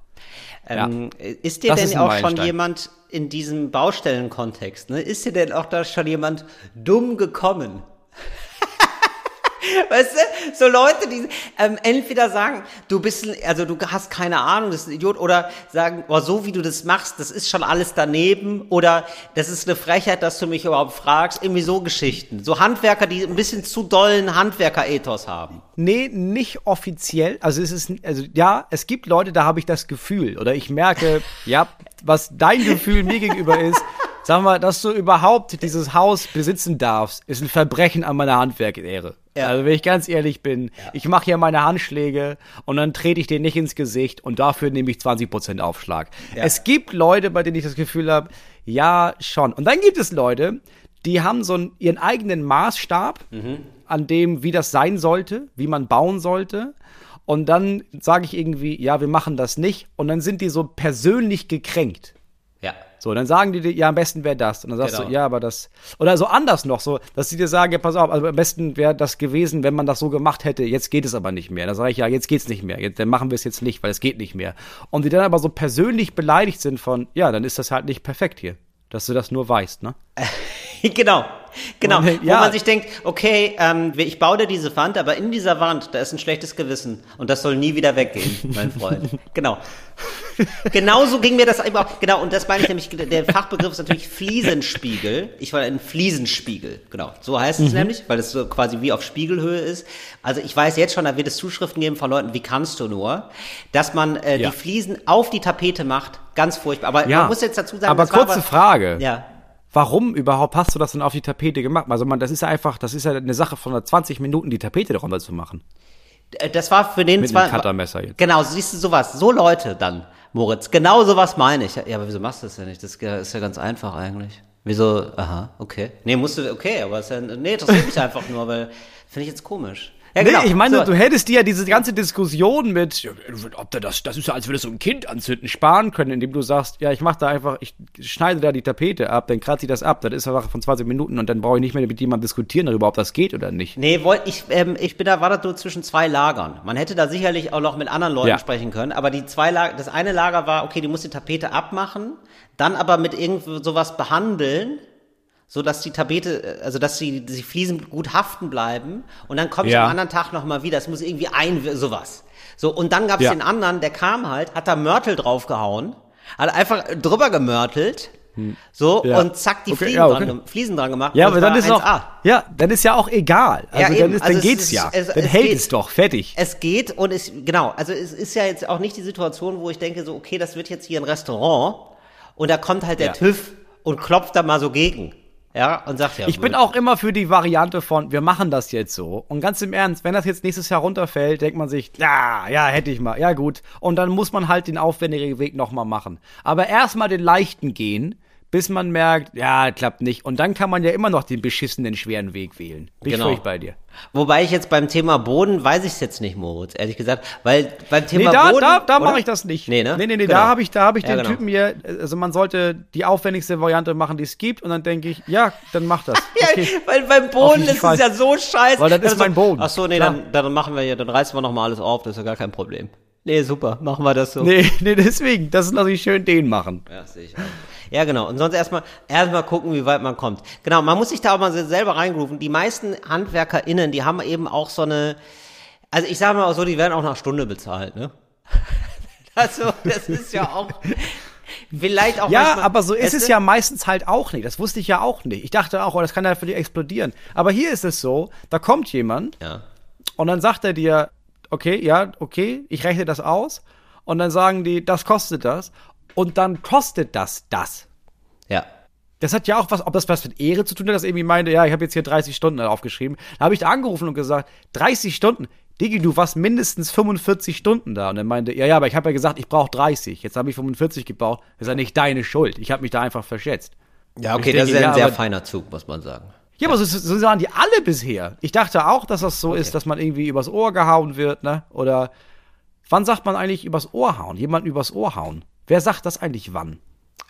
Ähm, Ist dir Das denn ist auch schon jemand in diesem Baustellenkontext, ne, ist dir denn auch da schon jemand dumm gekommen? Weißt du, so Leute, die ähm, entweder sagen, du bist, ein- also du hast keine Ahnung, das ist ein Idiot, oder sagen, oh, so wie du das machst, das ist schon alles daneben, oder das ist eine Frechheit, dass du mich überhaupt fragst, irgendwie so Geschichten. So Handwerker, die ein bisschen zu dollen Handwerker-Ethos haben. Nee, nicht offiziell. Also es ist, also ja, es gibt Leute, da habe ich das Gefühl oder ich merke, ja, was dein Gefühl mir gegenüber ist. Sag mal, dass du überhaupt dieses Haus besitzen darfst, ist ein Verbrechen an meiner Handwerksehre. Ja. Also wenn ich ganz ehrlich bin, ich mache hier meine Handschläge und dann trete ich dir nicht ins Gesicht und dafür nehme ich 20% Aufschlag. Es gibt Leute, bei denen ich das Gefühl habe, ja, schon. Und dann gibt es Leute, die haben so einen, ihren eigenen Maßstab, an dem, wie das sein sollte, wie man bauen sollte. Und dann sage ich irgendwie, ja, wir machen das nicht. Und dann sind die so persönlich gekränkt. So, dann sagen die dir, ja, am besten wäre das. Und dann sagst Genau. du, ja, aber das. Oder so anders noch, so, dass sie dir sagen, ja, pass auf, also am besten wäre das gewesen, wenn man das so gemacht hätte. Jetzt geht es aber nicht mehr. Dann sage ich, ja, jetzt geht's nicht mehr. Jetzt, dann machen wir es jetzt nicht, weil es geht nicht mehr. Und die dann aber so persönlich beleidigt sind von, ja, dann ist das halt nicht perfekt hier. Dass du das nur weißt, ne? genau. Genau. Und, Wo ja. man sich denkt, okay, ähm, ich baue dir diese Wand, aber in dieser Wand, da ist ein schlechtes Gewissen und das soll nie wieder weggehen, mein Freund. genau. Genauso ging mir das eben auch. Genau, und das meine ich nämlich, der Fachbegriff ist natürlich Fliesenspiegel. Ich war ein Fliesenspiegel, genau. So heißt Mhm. es nämlich, weil es so quasi wie auf Spiegelhöhe ist. Also ich weiß jetzt schon, da wird es Zuschriften geben von Leuten, wie kannst du nur, dass man äh, Ja. die Fliesen auf die Tapete macht. Ganz furchtbar. Aber Ja. man muss jetzt dazu sagen, Aber kurze Frage. Ja. Warum überhaupt hast du das denn auf die Tapete gemacht? Also man, das ist ja einfach, das ist ja eine Sache von 20 Minuten, die Tapete darunter zu machen. Äh, Das war für den Mit zwar. einem Cuttermesser jetzt. Genau, siehst du sowas. So Leute dann, Moritz. Genau sowas meine ich. Ja, aber wieso machst du das ja nicht? Das ist ja ganz einfach eigentlich. Wieso? Aha, okay. Nee, musst du, okay, aber ist ja, nee, interessiert mich einfach nur, weil finde ich jetzt komisch. Ja, genau. Nee, ich meine, So. du hättest dir ja diese ganze Diskussion mit, ob da das, das ist ja, als würdest du ein Kind anzünden, sparen können, indem du sagst, ja, ich mach da einfach, ich schneide da die Tapete ab, dann kratze ich das ab, das ist eine Sache von 20 Minuten und dann brauche ich nicht mehr mit jemandem diskutieren darüber, ob das geht oder nicht. Nee, wollt, ich, ähm, ich bin da, war da so zwischen zwei Lagern. Man hätte da sicherlich auch noch mit anderen Leuten Ja. sprechen können, aber die zwei Lager, das eine Lager war, okay, die muss die Tapete abmachen, dann aber mit irgend sowas behandeln, so dass die Tapete, äh, also dass die, die Fliesen gut haften bleiben und dann kommt Ja. am anderen Tag nochmal wieder. Es muss irgendwie ein, sowas. So, und dann gab's Ja. den anderen, der kam halt, hat da Mörtel draufgehauen, hat einfach drüber gemörtelt, so, Hm. Ja. und zack, die Okay, Fliesen, ja, okay. dran, Fliesen dran gemacht. Ja, aber es dann ist auch, 1A. ja, dann ist ja auch egal. Also Ja, dann, ist, Also dann es geht's ist- ja. es- dann es hält geht. es doch, fertig. Es geht und es, genau, also es ist ja jetzt auch nicht die Situation, wo ich denke so, okay, das wird jetzt hier ein Restaurant und da kommt halt der. TÜV und klopft da mal so gegen. Ja, und sagt ja. Ich bin auch immer für die Variante von, wir machen das jetzt so. Und ganz im Ernst, wenn das jetzt nächstes Jahr runterfällt, denkt man sich, ja, ja, hätte ich mal, ja gut. Und dann muss man halt den aufwendigen Weg nochmal machen. Aber erstmal den leichten gehen, bis man merkt, ja, klappt nicht. Und dann kann man ja immer noch den beschissenen schweren Weg wählen. Bin Genau. ich bei dir. Wobei ich jetzt beim Thema Boden weiß ich es jetzt nicht, Moritz, ehrlich gesagt, weil beim Nee, Thema da, Boden. da, da mache ich das nicht. Nee, ne? Nee, nee, nee, Genau. da habe ich, da habe ich Ja, den genau. Typen hier, also man sollte die aufwendigste Variante machen, die es gibt. Und dann denke ich, ja, dann mach das. Ja, Okay. weil beim Boden ist es ja so scheiße. Weil das ist Also, mein Boden. Ach so, nee, Klar. dann, dann machen wir ja, dann reißen wir nochmal alles auf, das ist ja gar kein Problem. Nee, super, machen wir das so. Nee, nee, deswegen, das lasse ich schön den machen. Ja, sehe ich auch. Ja, genau. Und sonst erstmal erstmal gucken, wie weit man kommt. Genau, man muss sich da auch mal selber reingrooven. Die meisten HandwerkerInnen, die haben eben auch so eine, Also ich sage mal auch so, die werden auch nach Stunde bezahlt, ne? Also, das ist ja auch vielleicht auch Ja, manchmal- aber so ist es ja meistens halt auch nicht. Das wusste ich ja auch nicht. Ich dachte auch, oh, das kann ja für dich explodieren. Aber hier ist es so, da kommt jemand Ja. und dann sagt er dir, okay, ja, okay, ich rechne das aus. Und dann sagen die, das kostet das. Und dann kostet das das. Ja. Das hat ja auch was, ob das was mit Ehre zu tun hat, dass er irgendwie meinte, ja, ich habe jetzt hier 30 Stunden aufgeschrieben. Da habe ich da angerufen und gesagt, 30 Stunden? Digi, du warst mindestens 45 Stunden da. Und er meinte, ja, ja, aber ich habe ja gesagt, ich brauche 30. Jetzt habe ich 45 gebraucht. Das ist ja nicht deine Schuld. Ich habe mich da einfach verschätzt. Ja, okay, Ich das denke, ist ja ein sehr feiner Zug, muss man sagen. Ja, aber so, so sahen die alle bisher. Ich dachte auch, dass das so ist, dass man irgendwie übers Ohr gehauen wird, ne? Oder wann sagt man eigentlich übers Ohr hauen? Jemand übers Ohr hauen? Wer sagt das eigentlich wann?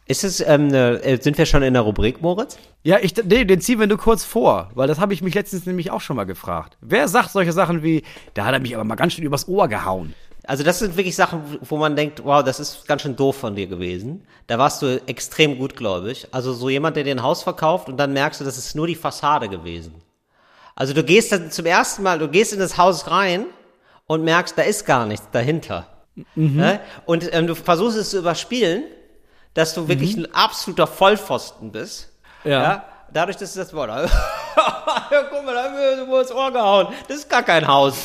Ist es, ähm, ne, sind wir schon in der Rubrik, Moritz? Ja, ich, nee, den ziehen wir nur kurz vor, weil das habe ich mich letztens nämlich auch schon mal gefragt. Wer sagt solche Sachen wie, da hat er mich aber mal ganz schön übers Ohr gehauen? Also das sind wirklich Sachen, wo man denkt, wow, das ist ganz schön doof von dir gewesen. Da warst du extrem gutgläubig. Also so jemand, der dir ein Haus verkauft und dann merkst du, das ist nur die Fassade gewesen. Also du gehst dann zum ersten Mal, du gehst in das Haus rein und merkst, da ist gar nichts dahinter. Ne? Und ähm, du versuchst es zu überspielen, dass du wirklich ein absoluter Vollpfosten bist. Ja. Dadurch, dass du das Wort. ja, guck mal, da haben wir so ins Ohr gehauen. Das ist gar kein Haus.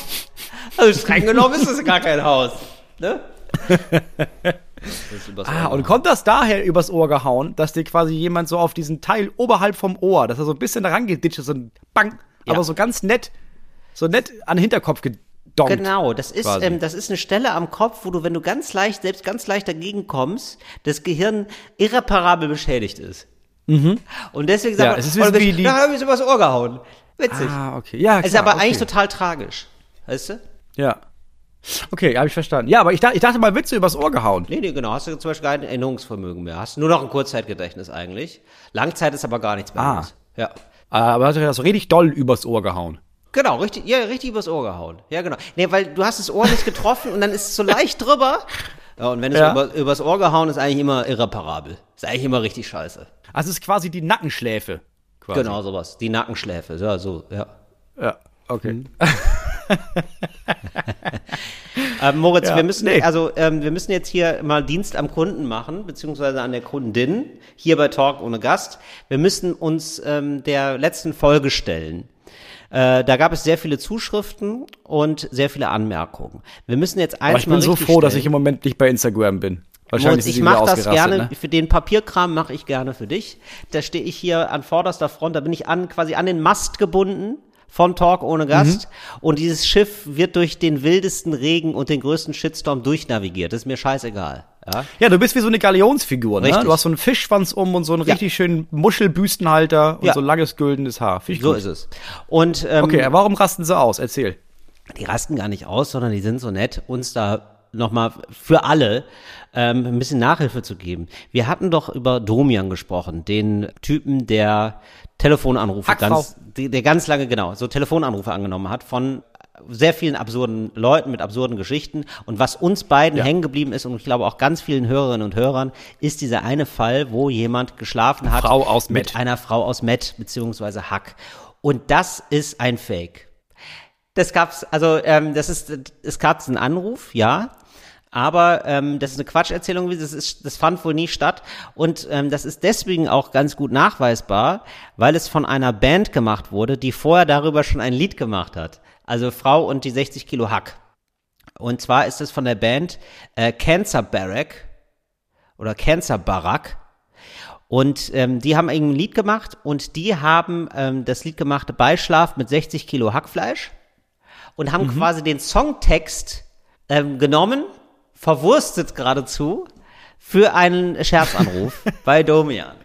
Also streng genommen ist das gar kein Haus. Ne? Ah, und kommt das daher übers Ohr gehauen, dass dir quasi jemand so auf diesen Teil oberhalb vom Ohr, dass er so ein bisschen da rangeditscht ist, so ein Bang, Ja. aber so ganz nett, so nett an den Hinterkopf gedonkt. Genau, das ist, quasi. ähm, das ist eine Stelle am Kopf, wo du, wenn du ganz leicht, selbst ganz leicht dagegen kommst, das Gehirn irreparabel beschädigt ist. Und deswegen sagt Ja, man, es ist oh, wie die- da haben wir es übers Ohr gehauen. Witzig. Ah, okay. Ja, es ist klar, aber okay. eigentlich total tragisch. Weißt du? Ja. Okay, habe ich verstanden. Ja, aber ich, dachte- ich dachte mal, Witze übers Ohr gehauen. Nee, nee, genau. Hast du zum Beispiel kein Erinnerungsvermögen mehr. Hast nur noch ein Kurzzeitgedächtnis eigentlich. Langzeit ist aber gar nichts mehr. Ah. Ja. Aber hat er das richtig doll übers Ohr gehauen. Genau, richtig, ja, richtig übers Ohr gehauen. Ja, genau. Nee, weil du hast das Ohr nicht getroffen und dann ist es so leicht drüber. Ja, und wenn es Ja. über, übers Ohr gehauen ist, eigentlich immer irreparabel. Ist eigentlich immer richtig scheiße. Also es ist quasi die Nackenschläfe. Quasi. Genau, sowas. Die Nackenschläfe. Ja, so, ja. Ja, okay. Mhm. Ähm, Moritz, Ja, wir müssen, nee. also, ähm, wir müssen jetzt hier mal Dienst am Kunden machen, beziehungsweise an der Kundin, hier bei Talk ohne Gast. Wir müssen uns ähm, der letzten Folge stellen. Äh, da gab es sehr viele Zuschriften und sehr viele Anmerkungen. Wir müssen jetzt eins Aber ich bin so froh, dass stellen. ich im Moment nicht bei Instagram bin. Wahrscheinlich ich mache das gerne, Ne? für den Papierkram mache ich gerne für dich. Da stehe ich hier an vorderster Front, da bin ich an quasi an den Mast gebunden von Talk ohne Gast Mhm. und dieses Schiff wird durch den wildesten Regen und den größten Shitstorm durchnavigiert. Das ist mir scheißegal. Ja? Ja, du bist wie so eine Galionsfigur, ne? Richtig. Du hast so einen Fischschwanz um und so einen Ja. richtig schönen Muschelbüstenhalter und Ja. so langes güldenes Haar. Finde ich So gut. ist es. Und ähm, Okay, warum rasten sie aus? Erzähl. die rasten gar nicht aus, sondern die sind so nett, uns da nochmal für alle ähm, ein bisschen Nachhilfe zu geben. Wir hatten doch über Domian gesprochen, den Typen, der Telefonanrufe Hackfrau. ganz, die- der ganz lange, genau, so Telefonanrufe angenommen hat von sehr vielen absurden Leuten mit absurden Geschichten. Und was uns beiden hängen geblieben ist, und ich glaube auch ganz vielen Hörerinnen und Hörern, ist dieser eine Fall, wo jemand geschlafen hat Frau aus mit Met. einer Frau aus Met, beziehungsweise Hack. Und das ist ein Fake. Das gab's, also ähm, das ist, es gab einen Anruf, ja, aber ähm, das ist eine Quatscherzählung, das ist, das fand wohl nie statt und ähm, das ist deswegen auch ganz gut nachweisbar, weil es von einer Band gemacht wurde, die vorher darüber schon ein Lied gemacht hat. Also Frau und die 60 Kilo Hack. Und zwar ist es von der Band äh, Cancer Barrack oder Cancer Barack. Und ähm, die haben ein Lied gemacht und die haben ähm, das Lied gemacht Beischlaf mit 60 Kilo Hackfleisch und haben quasi den Songtext ähm, genommen, verwurstet geradezu, für einen Scherzanruf bei Domian.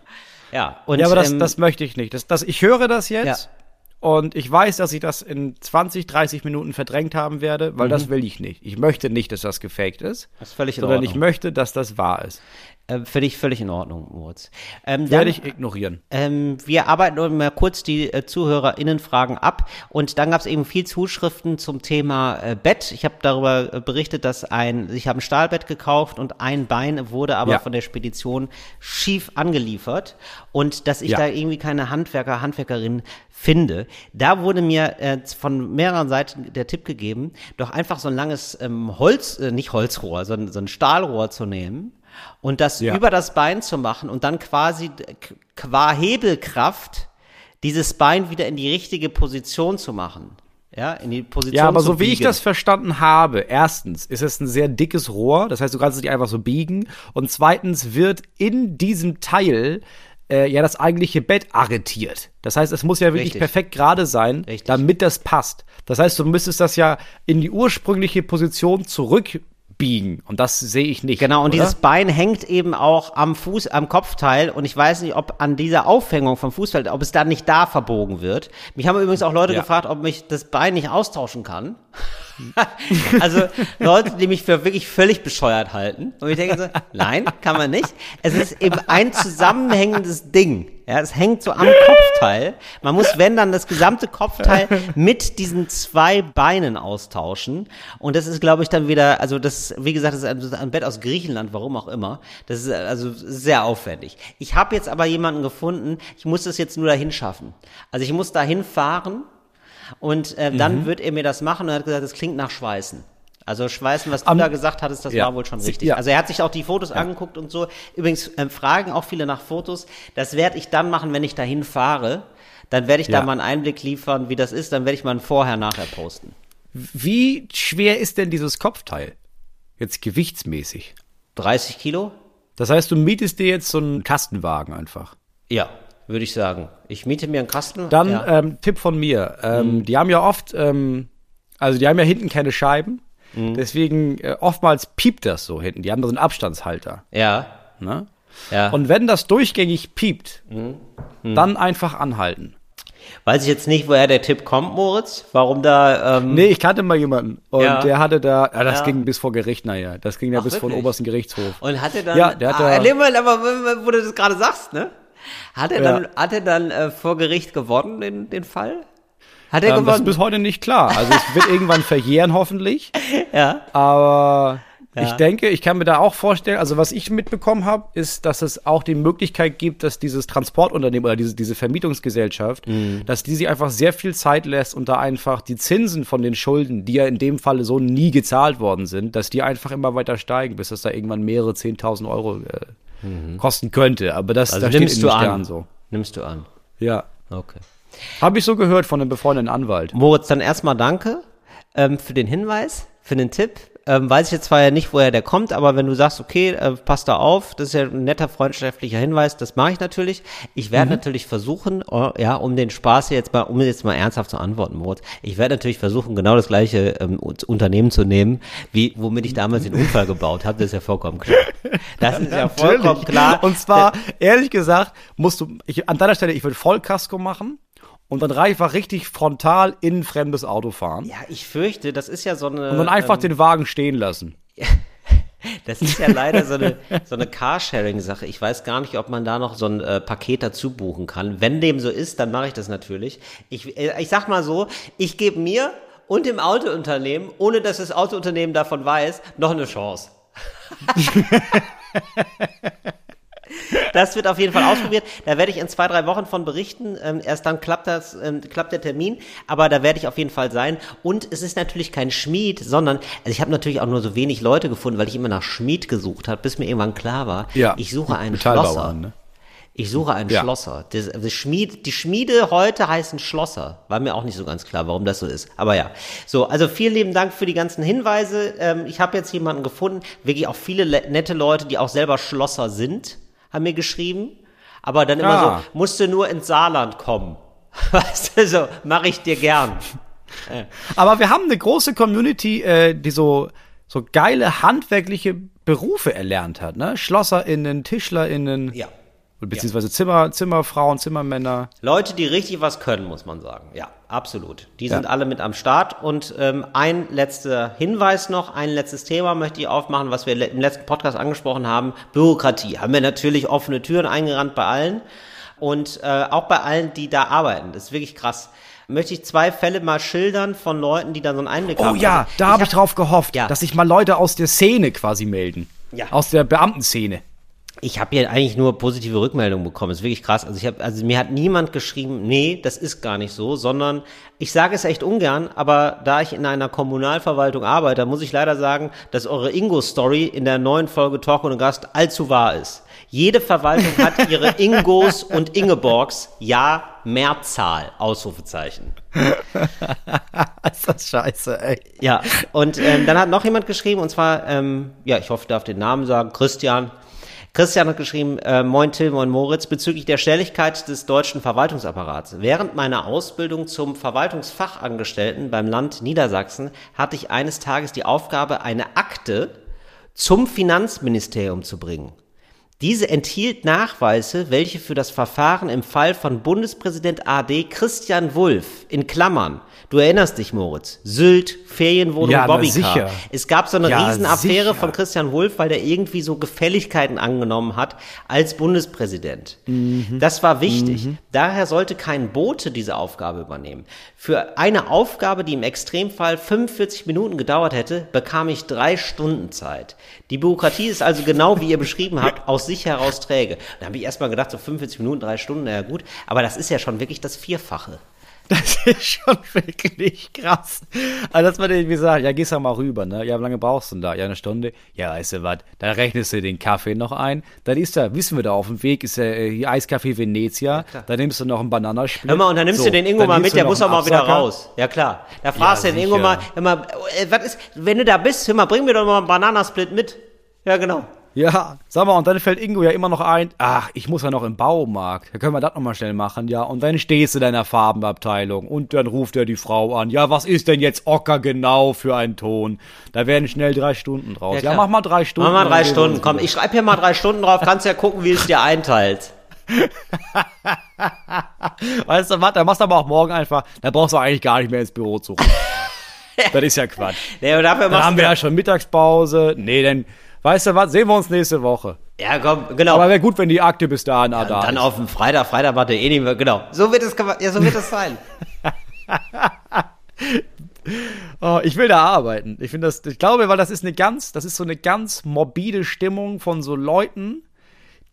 Ja, und Ja, aber das, ähm, das möchte ich nicht. Das, das, ich höre das jetzt Ja. Und ich weiß, dass ich das in 20, 30 Minuten verdrängt haben werde, weil das will ich nicht. Ich möchte nicht, dass das gefaked ist, Mhm. Das ist völlig in sondern ich Ordnung. möchte, dass das wahr ist. Äh, Finde ich völlig in Ordnung, Moritz. Ähm, Werde ich ignorieren. ähm, wir arbeiten nur mal kurz die äh, ZuhörerInnen-Fragen ab und dann gab es eben viel Zuschriften zum Thema äh, Bett. Ich habe darüber äh, berichtet, dass ein, ich habe ein Stahlbett gekauft und ein Bein wurde aber Ja. von der Spedition schief angeliefert und dass ich Ja. da irgendwie keine Handwerker, Handwerkerin finde. Da wurde mir äh, von mehreren Seiten der Tipp gegeben, doch einfach so ein langes ähm, Holz, äh, nicht Holzrohr, sondern so ein Stahlrohr zu nehmen und das Ja. über das Bein zu machen und dann quasi qua Hebelkraft dieses Bein wieder in die richtige Position zu machen. Ja, in die Position Ja, aber so wie ich biegen. das verstanden habe, erstens ist es ein sehr dickes Rohr, das heißt, du kannst es nicht einfach so biegen. Und zweitens wird in diesem Teil äh, ja das eigentliche Bett arretiert. Das heißt, es muss ja wirklich Richtig. perfekt gerade sein, Richtig. damit das passt. Das heißt, du müsstest das ja in die ursprüngliche Position zurückbiegen. Und das sehe ich nicht. Genau, und oder? dieses Bein hängt eben auch am Fuß, am Kopfteil. Und ich weiß nicht, ob an dieser Aufhängung vom Fußteil, ob es dann nicht da verbogen wird. Mich haben übrigens auch Leute Ja. gefragt, ob mich das Bein nicht austauschen kann. also Leute, die mich für wirklich völlig bescheuert halten. Und ich denke so, nein, kann man nicht. Es ist eben ein zusammenhängendes Ding. Ja, es hängt so am Kopfteil. Man muss, wenn dann, das gesamte Kopfteil mit diesen zwei Beinen austauschen. Und das ist, glaube ich, dann wieder, also das, wie gesagt, das ist ein Bett aus Griechenland, warum auch immer. Das ist also sehr aufwendig. Ich habe jetzt aber jemanden gefunden, ich muss das jetzt nur dahin schaffen. Also ich muss dahin fahren und äh, Mhm. dann wird er mir das machen und er hat gesagt, das klingt nach Schweißen. Also Schweißen, was du Am- da gesagt hattest, das Ja. war wohl schon richtig. ja. Also er hat sich auch die Fotos angeguckt und so. Übrigens ähm, fragen auch viele nach Fotos. Das werde ich dann machen, wenn ich dahin fahre. Dann werde ich da Ja. mal einen Einblick liefern, wie das ist. Dann werde ich mal ein Vorher-Nachher posten. Wie schwer ist denn dieses Kopfteil? Jetzt gewichtsmäßig. 30 Kilo? Das heißt, du mietest dir jetzt so einen Kastenwagen einfach. Ja, würde ich sagen. Ich miete mir einen Kasten. Dann ja. ähm, Tipp von mir. Ähm, Mhm. Die haben ja oft, ähm, also die haben ja hinten keine Scheiben. Mhm. Deswegen äh, oftmals piept das so hinten. Die haben da so einen Abstandshalter. ja, Ne? ja. Und wenn das durchgängig piept, Mhm. dann einfach anhalten. Weiß ich jetzt nicht, woher der Tipp kommt, Moritz. Warum da. Ähm, Nee, ich kannte mal jemanden und Ja. der hatte da, ja, das Ja. ging bis vor Gericht, naja, das ging ja Ach, bis vor den wirklich? obersten Gerichtshof. Und hat er dann. Ja, der hat ah, da- nee, Moment, aber wo du das gerade sagst, ne? Hat er Ja. dann, hat er dann äh, vor Gericht gewonnen, den, den Fall? Hat er Ähm, das ist gewonnen? bis heute nicht klar. Also es wird irgendwann verjähren, hoffentlich. ja. Aber Ja. ich denke, ich kann mir da auch vorstellen, also was ich mitbekommen habe, ist, dass es auch die Möglichkeit gibt, dass dieses Transportunternehmen oder diese, diese Vermietungsgesellschaft, Mhm. dass die sich einfach sehr viel Zeit lässt und da einfach die Zinsen von den Schulden, die ja in dem Falle so nie gezahlt worden sind, dass die einfach immer weiter steigen, bis das da irgendwann mehrere 10.000 Euro äh, kosten könnte. Aber das Also da steht nimmst du an. So. Nimmst du an. Ja. Okay. Habe ich so gehört von einem befreundeten Anwalt. Moritz, dann erstmal danke ähm, für den Hinweis, für den Tipp. Ähm, weiß ich jetzt zwar ja nicht, woher der kommt, aber wenn du sagst, okay, äh, pass da auf, das ist ja ein netter freundschaftlicher Hinweis, das mache ich natürlich. Ich werde natürlich versuchen, oh, ja, um den Spaß hier jetzt mal, um jetzt mal ernsthaft zu antworten, Moritz, ich werde natürlich versuchen, genau das gleiche ähm, Unternehmen zu nehmen, wie womit ich damals den Unfall gebaut habe. Das ist ja vollkommen klar. Das ist ja vollkommen Natürlich. klar. Und zwar, ehrlich gesagt, musst du, ich, an deiner Stelle, ich würde Vollkasko machen und dann einfach richtig frontal in ein fremdes Auto fahren. ja, ich fürchte, das ist ja so eine. Und dann einfach ähm, den Wagen stehen lassen. Das ist ja leider so eine, so eine Carsharing-Sache. Ich weiß gar nicht, ob man da noch so ein äh, Paket dazu buchen kann. Wenn dem so ist, dann mache ich das natürlich. Ich, äh, ich sag mal so, ich gebe mir und dem Autounternehmen, ohne dass das Autounternehmen davon weiß, noch eine Chance. Das wird auf jeden Fall ausprobiert. Da werde ich in zwei, drei Wochen von berichten. Ähm, erst dann klappt das, ähm, klappt der Termin. Aber da werde ich auf jeden Fall sein. Und es ist natürlich kein Schmied, sondern, also ich habe natürlich auch nur so wenig Leute gefunden, weil ich immer nach Schmied gesucht habe, bis mir irgendwann klar war, Ja. ich suche einen Schlosser. ne? Ich suche einen Ja. Schlosser. Das, das Schmied, die Schmiede heute heißen Schlosser. War mir auch nicht so ganz klar, warum das so ist. Aber ja. So, also vielen lieben Dank für die ganzen Hinweise. Ähm, ich habe jetzt jemanden gefunden, wirklich auch viele le- nette Leute, die auch selber Schlosser sind, haben mir geschrieben. Aber dann immer Ah. so, musst du nur ins Saarland kommen. Weißt du, so, mache ich dir gern. Aber wir haben eine große Community, äh, die so, so geile handwerkliche Berufe erlernt hat, ne? SchlosserInnen, TischlerInnen, Ja. beziehungsweise Zimmer, Zimmerfrauen, Zimmermänner. Leute, die richtig was können, muss man sagen. Ja. Absolut. Die sind alle mit am Start. Und ähm, ein letzter Hinweis noch, ein letztes Thema möchte ich aufmachen, was wir le- im letzten Podcast angesprochen haben. Bürokratie. Haben wir natürlich offene Türen eingerannt bei allen. Und äh, auch bei allen, die da arbeiten. Das ist wirklich krass. Möchte ich zwei Fälle mal schildern von Leuten, die da so einen Einblick Oh haben. ja, Also, da habe ich hab- drauf gehofft, Ja. dass sich mal Leute aus der Szene quasi melden. Ja. Aus der Beamtenszene. Ich habe hier eigentlich nur positive Rückmeldungen bekommen. Das ist wirklich krass. Also ich habe, also mir hat niemand geschrieben, nee, das ist gar nicht so, sondern ich sage es echt ungern, aber da ich in einer Kommunalverwaltung arbeite, muss ich leider sagen, dass eure Ingo-Story in der neuen Folge Talk und Gast allzu wahr ist. Jede Verwaltung hat ihre Ingos und Ingeborgs, ja, Mehrzahl, Ausrufezeichen. ist das scheiße, ey. Ja, und ähm, dann hat noch jemand geschrieben, und zwar, ähm, ja, ich hoffe, ich darf den Namen sagen, Christian. Christian hat geschrieben, äh, Moin Till, Moin Moritz, bezüglich der Schnelligkeit des deutschen Verwaltungsapparats. Während meiner Ausbildung zum Verwaltungsfachangestellten beim Land Niedersachsen hatte ich eines Tages die Aufgabe, eine Akte zum Finanzministerium zu bringen. Diese enthielt Nachweise, welche für das Verfahren im Fall von Bundespräsident AD Christian Wulff in Klammern, du erinnerst dich, Moritz, Sylt, Ferienwohnung, Ja, na Bobbycar. sicher. Es gab so eine Ja, Riesenaffäre sicher. von Christian Wulff, weil der irgendwie so Gefälligkeiten angenommen hat als Bundespräsident. Mhm. Das war wichtig. Daher sollte kein Bote diese Aufgabe übernehmen. Für eine Aufgabe, die im Extremfall 45 Minuten gedauert hätte, bekam ich drei Stunden Zeit. Die Bürokratie ist also genau wie ihr beschrieben habt, aus sich heraus träge. Da habe ich erstmal gedacht, so 45 Minuten, drei Stunden, na ja gut. Aber das ist ja schon wirklich das Vierfache. Das ist schon wirklich krass. Also, dass man irgendwie sagt, ja, gehst doch mal rüber, ne? Ja, wie lange brauchst du denn da? Ja, eine Stunde. Ja, weißt du was? Dann rechnest du den Kaffee noch ein. Dann ist da, wissen wir da, auf dem Weg ist der äh, hier Eiskaffee Venezia. dann nimmst du noch einen Bananasplit. Hör mal, und dann nimmst So, du den Ingo mal mit, du der muss auch mal wieder raus. Ja klar. Da fragst Ja, du den Ingo sicher. mal, hör mal, äh, was ist, wenn du da bist, hör mal, bring mir doch mal einen Bananasplit mit. Ja, genau. Ja, sag mal, und dann fällt Ingo ja immer noch ein, ach, ich muss ja noch im Baumarkt. Da können wir das nochmal schnell machen, ja. Und dann stehst du in deiner Farbenabteilung und dann ruft er die Frau an, ja, was ist denn jetzt Ocker genau für ein Ton? Da werden schnell drei Stunden draus. Ja, klar. mach mal drei Stunden. Mach mal drei Stunden. Komm, ich schreibe hier mal drei Stunden drauf, kannst ja gucken, wie es dir einteilt. Weißt du was, dann machst du aber auch morgen einfach, da brauchst du eigentlich gar nicht mehr ins Büro zu das ist ja Quatsch. Nee, dafür Dann haben wir ja schon Mittagspause. Nee, dann, weißt du was, sehen wir uns nächste Woche. Ja, komm, genau. Aber wäre gut, wenn die Akte bis dahin da dann ist. auf dem Freitag, Freitag er eh nicht mehr, genau. So wird es, ja, so wird es sein. Oh, ich will da arbeiten. Ich finde das, ich glaube, weil das ist eine ganz, das ist so eine ganz morbide Stimmung von so Leuten,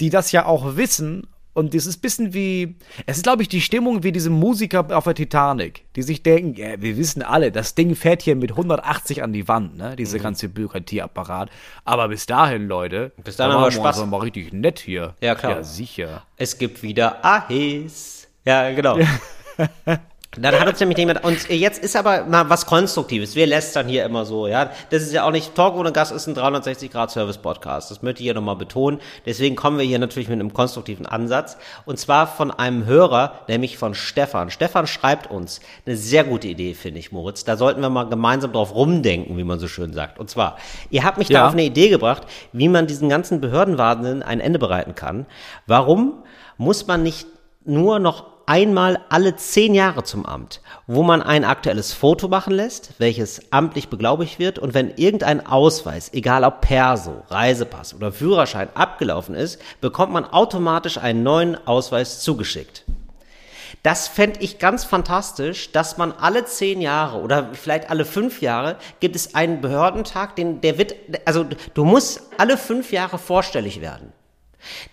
die das ja auch wissen. Und das ist ein bisschen wie, es ist, glaube ich, die Stimmung wie diese Musiker auf der Titanic, die sich denken, ja, wir wissen alle, das Ding fährt hier mit 180 an die Wand, ne, diese ganze Bürokratieapparat. Aber bis dahin, Leute, Mhm. Bis dahin da haben wir Spaß. uns mal richtig nett hier. Ja, klar. Ja, sicher. Es gibt wieder Ahis. Ja, genau. Dann hat uns nämlich jemand, und jetzt ist aber mal was Konstruktives. Wir lästern hier immer so, ja. Das ist ja auch nicht, Talk ohne Gast ist ein 360-Grad-Service-Podcast. Das möchte ich hier nochmal betonen. Deswegen kommen wir hier natürlich mit einem konstruktiven Ansatz. Und zwar von einem Hörer, nämlich von Stefan. Stefan schreibt uns eine sehr gute Idee, finde ich, Moritz. Da sollten wir mal gemeinsam drauf rumdenken, wie man so schön sagt. Und zwar, ihr habt mich da Ja. auf eine Idee gebracht, wie man diesen ganzen Behördenwahnsinn ein Ende bereiten kann. Warum muss man nicht nur noch einmal alle zehn Jahre zum Amt, wo man ein aktuelles Foto machen lässt, welches amtlich beglaubigt wird und wenn irgendein Ausweis, egal ob Perso, Reisepass oder Führerschein abgelaufen ist, bekommt man automatisch einen neuen Ausweis zugeschickt. Das fände ich ganz fantastisch, dass man alle zehn Jahre oder vielleicht alle fünf Jahre gibt es einen Behördentag, den, der wird, also du musst alle fünf Jahre vorstellig werden.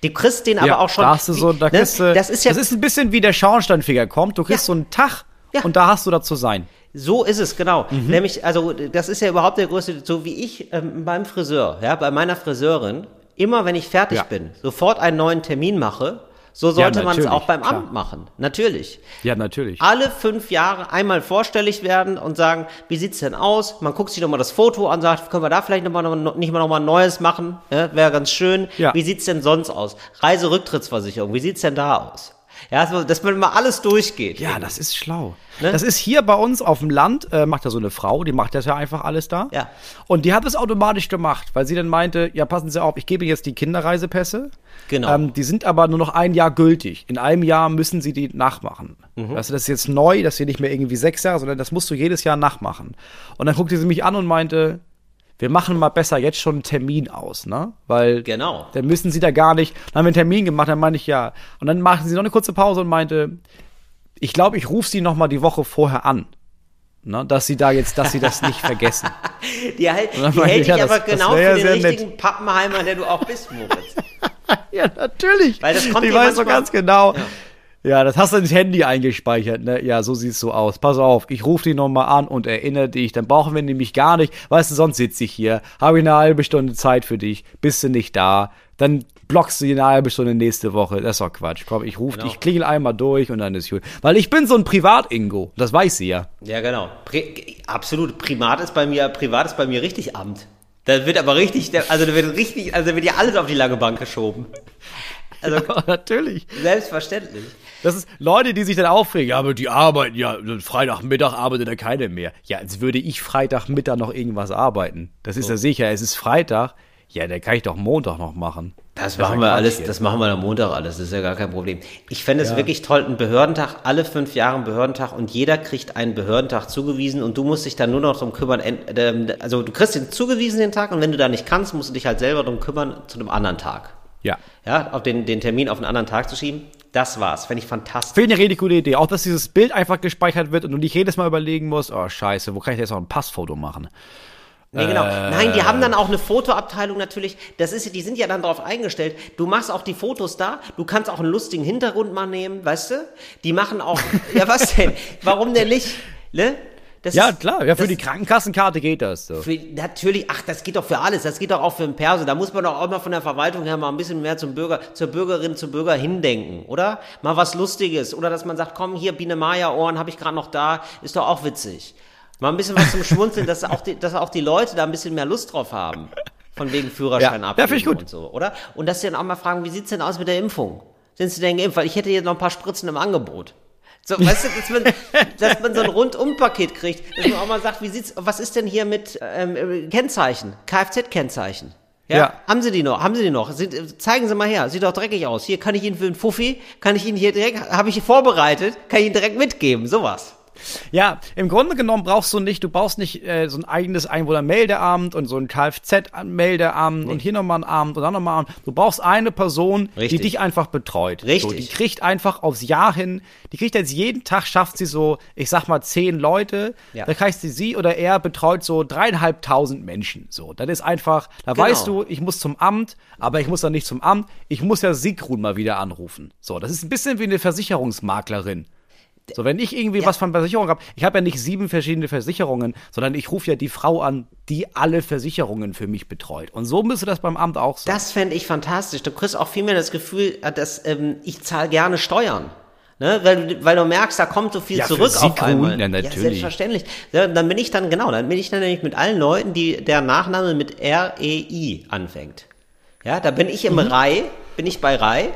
Du kriegst den aber auch schon. Da hast du so, da ne, kriegst du, das ist ja, das ist ein bisschen wie der Schornsteinfeger kommt. Du kriegst Ja. so einen Tag Ja. und da hast du da zu sein. So ist es, genau. Mhm. Nämlich, also das ist ja überhaupt der größte, so wie ich ähm, beim Friseur, ja, bei meiner Friseurin, immer wenn ich fertig Ja. bin, sofort einen neuen Termin mache, so sollte man es auch beim klar. Amt machen. Natürlich. Ja, natürlich. Alle fünf Jahre einmal vorstellig werden und sagen, wie sieht's denn aus? Man guckt sich nochmal das Foto an, sagt, können wir da vielleicht noch mal, noch, nicht mal nochmal ein neues machen? Ja, Wäre ganz schön. Ja. Wie sieht's denn sonst aus? Reiserücktrittsversicherung, wie sieht's denn da aus? Ja, dass man mal alles durchgeht. Ja, das ist schlau. Ne? Das ist hier bei uns auf dem Land, äh, macht da so eine Frau, die macht das ja einfach alles da. Ja. Und die hat es automatisch gemacht, weil sie dann meinte, ja, passen Sie auf, ich gebe jetzt die Kinderreisepässe. Genau. Ähm, die sind aber nur noch ein Jahr gültig. In einem Jahr müssen Sie die nachmachen. Mhm. Du, das ist jetzt neu, das ist nicht mehr irgendwie sechs Jahre, sondern das musst du jedes Jahr nachmachen. Und dann guckte sie mich an und meinte, wir machen mal besser jetzt schon einen Termin aus, ne? Weil genau. dann müssen sie da gar nicht. Dann haben wir einen Termin gemacht, dann meinte ich ja. Und dann machten sie noch eine kurze Pause und meinte, ich glaube, ich rufe sie noch mal die Woche vorher an. Ne, dass sie da jetzt, dass sie das nicht vergessen. die, halt, die hält dich ja, aber das, genau das für den richtigen nett. Pappenheimer, der du auch bist, Moritz. ja, natürlich. Weil das kommt ich weiß so ganz genau. Ja. Ja, das hast du ins Handy eingespeichert, ne? Ja, so sieht's so aus. Pass auf, ich rufe dich nochmal an und erinnere dich. Dann brauchen wir nämlich gar nicht. Weißt du, sonst sitze ich hier, habe ich eine halbe Stunde Zeit für dich, bist du nicht da. Dann blockst du eine halbe Stunde nächste Woche. Das ist doch Quatsch. Komm, ich rufe, genau. ich klingel einmal durch und dann ist gut. Weil ich bin so ein Privat-Ingo. Das weiß sie ja. Ja, genau. Pri absolut. Privat ist bei mir, privat ist bei mir richtig Amt. Da wird aber richtig, also da wird richtig, also da wird ja alles auf die lange Bank geschoben. Also natürlich. Selbstverständlich. Das ist Leute, die sich dann aufregen, ja, aber die arbeiten ja, Freitagmittag arbeitet da keiner mehr. Ja, als würde ich Freitagmittag noch irgendwas arbeiten. Das ist so. ja sicher, es ist Freitag. Ja, dann kann ich doch Montag noch machen. Das, das machen wir alles, hier. das machen wir am Montag alles, das ist ja gar kein Problem. Ich fände es ja. wirklich toll, ein Behördentag, alle fünf Jahre ein Behördentag und jeder kriegt einen Behördentag zugewiesen und du musst dich dann nur noch darum kümmern, ähm, also du kriegst den zugewiesen den Tag und wenn du da nicht kannst, musst du dich halt selber darum kümmern zu einem anderen Tag. Ja. Ja, auf den, den Termin auf einen anderen Tag zu schieben. Das war's. Fände ich fantastisch. Finde ich eine richtig gute Idee. Auch, dass dieses Bild einfach gespeichert wird und du nicht jedes Mal überlegen musst, oh, scheiße, wo kann ich jetzt noch ein Passfoto machen? Nee, genau. Äh, Nein, die haben dann auch eine Fotoabteilung natürlich. Das ist, die sind ja dann darauf eingestellt. Du machst auch die Fotos da. Du kannst auch einen lustigen Hintergrund mal nehmen, weißt du? Die machen auch, ja was denn? Warum denn nicht? Ne? Das ja, klar, ja, für die Krankenkassenkarte geht das so. Für, natürlich, ach, das geht doch für alles, das geht doch auch für den Perso. Da muss man doch auch mal von der Verwaltung her mal ein bisschen mehr zum Bürger, zur Bürgerin, zum Bürger hindenken, oder? Mal was Lustiges. Oder dass man sagt, komm, hier, Biene Maya-Ohren habe ich gerade noch da, ist doch auch witzig. Mal ein bisschen was zum Schmunzeln, dass auch, die, dass auch die Leute da ein bisschen mehr Lust drauf haben. Von wegen Führerschein ja, abgeben ja, ich gut. und so, oder? Und dass sie dann auch mal fragen, wie sieht's denn aus mit der Impfung? Sind sie denn geimpft? Weil ich hätte jetzt noch ein paar Spritzen im Angebot. So, weißt du, dass man, dass man so ein Rundumpaket kriegt, dass man auch mal sagt, wie sieht's, was ist denn hier mit ähm, Kennzeichen, Kfz-Kennzeichen? Ja? ja? Haben Sie die noch? Haben Sie die noch? Sie, zeigen Sie mal her. Sieht doch dreckig aus. Hier kann ich Ihnen für einen Fuffi, kann ich Ihnen hier direkt, habe ich hier vorbereitet, kann ich Ihnen direkt mitgeben. Sowas. Ja, im Grunde genommen brauchst du nicht, du brauchst nicht äh, so ein eigenes Einwohnermeldeamt und so ein Kfz-Meldeamt nee. und hier nochmal ein Amt und dann nochmal ein Amt. Du brauchst eine Person, Richtig. die dich einfach betreut. Richtig. So, die kriegt einfach aufs Jahr hin, die kriegt jetzt jeden Tag, schafft sie so, ich sag mal, zehn Leute. Ja. Da kriegst du sie oder er betreut so dreieinhalbtausend Menschen. So, das ist einfach, da genau. weißt du, ich muss zum Amt, aber ich muss dann nicht zum Amt, ich muss ja Sigrun mal wieder anrufen. So, das ist ein bisschen wie eine Versicherungsmaklerin. So, wenn ich irgendwie ja. was von Versicherung habe, ich habe ja nicht sieben verschiedene Versicherungen, sondern ich rufe ja die Frau an, die alle Versicherungen für mich betreut. Und so müsste das beim Amt auch sein. Das fände ich fantastisch. Du kriegst auch viel mehr das Gefühl, äh, dass ähm, ich zahle gerne Steuern. Ne? Weil, weil du merkst, da kommt so viel ja, zurück auf einmal. Ja, natürlich. Ja, selbstverständlich. Ja, dann bin ich dann, genau, dann bin ich dann nämlich mit allen Leuten, die der Nachname mit R-E-I anfängt. Ja, da bin ich im mhm. Rai, bin ich bei Rai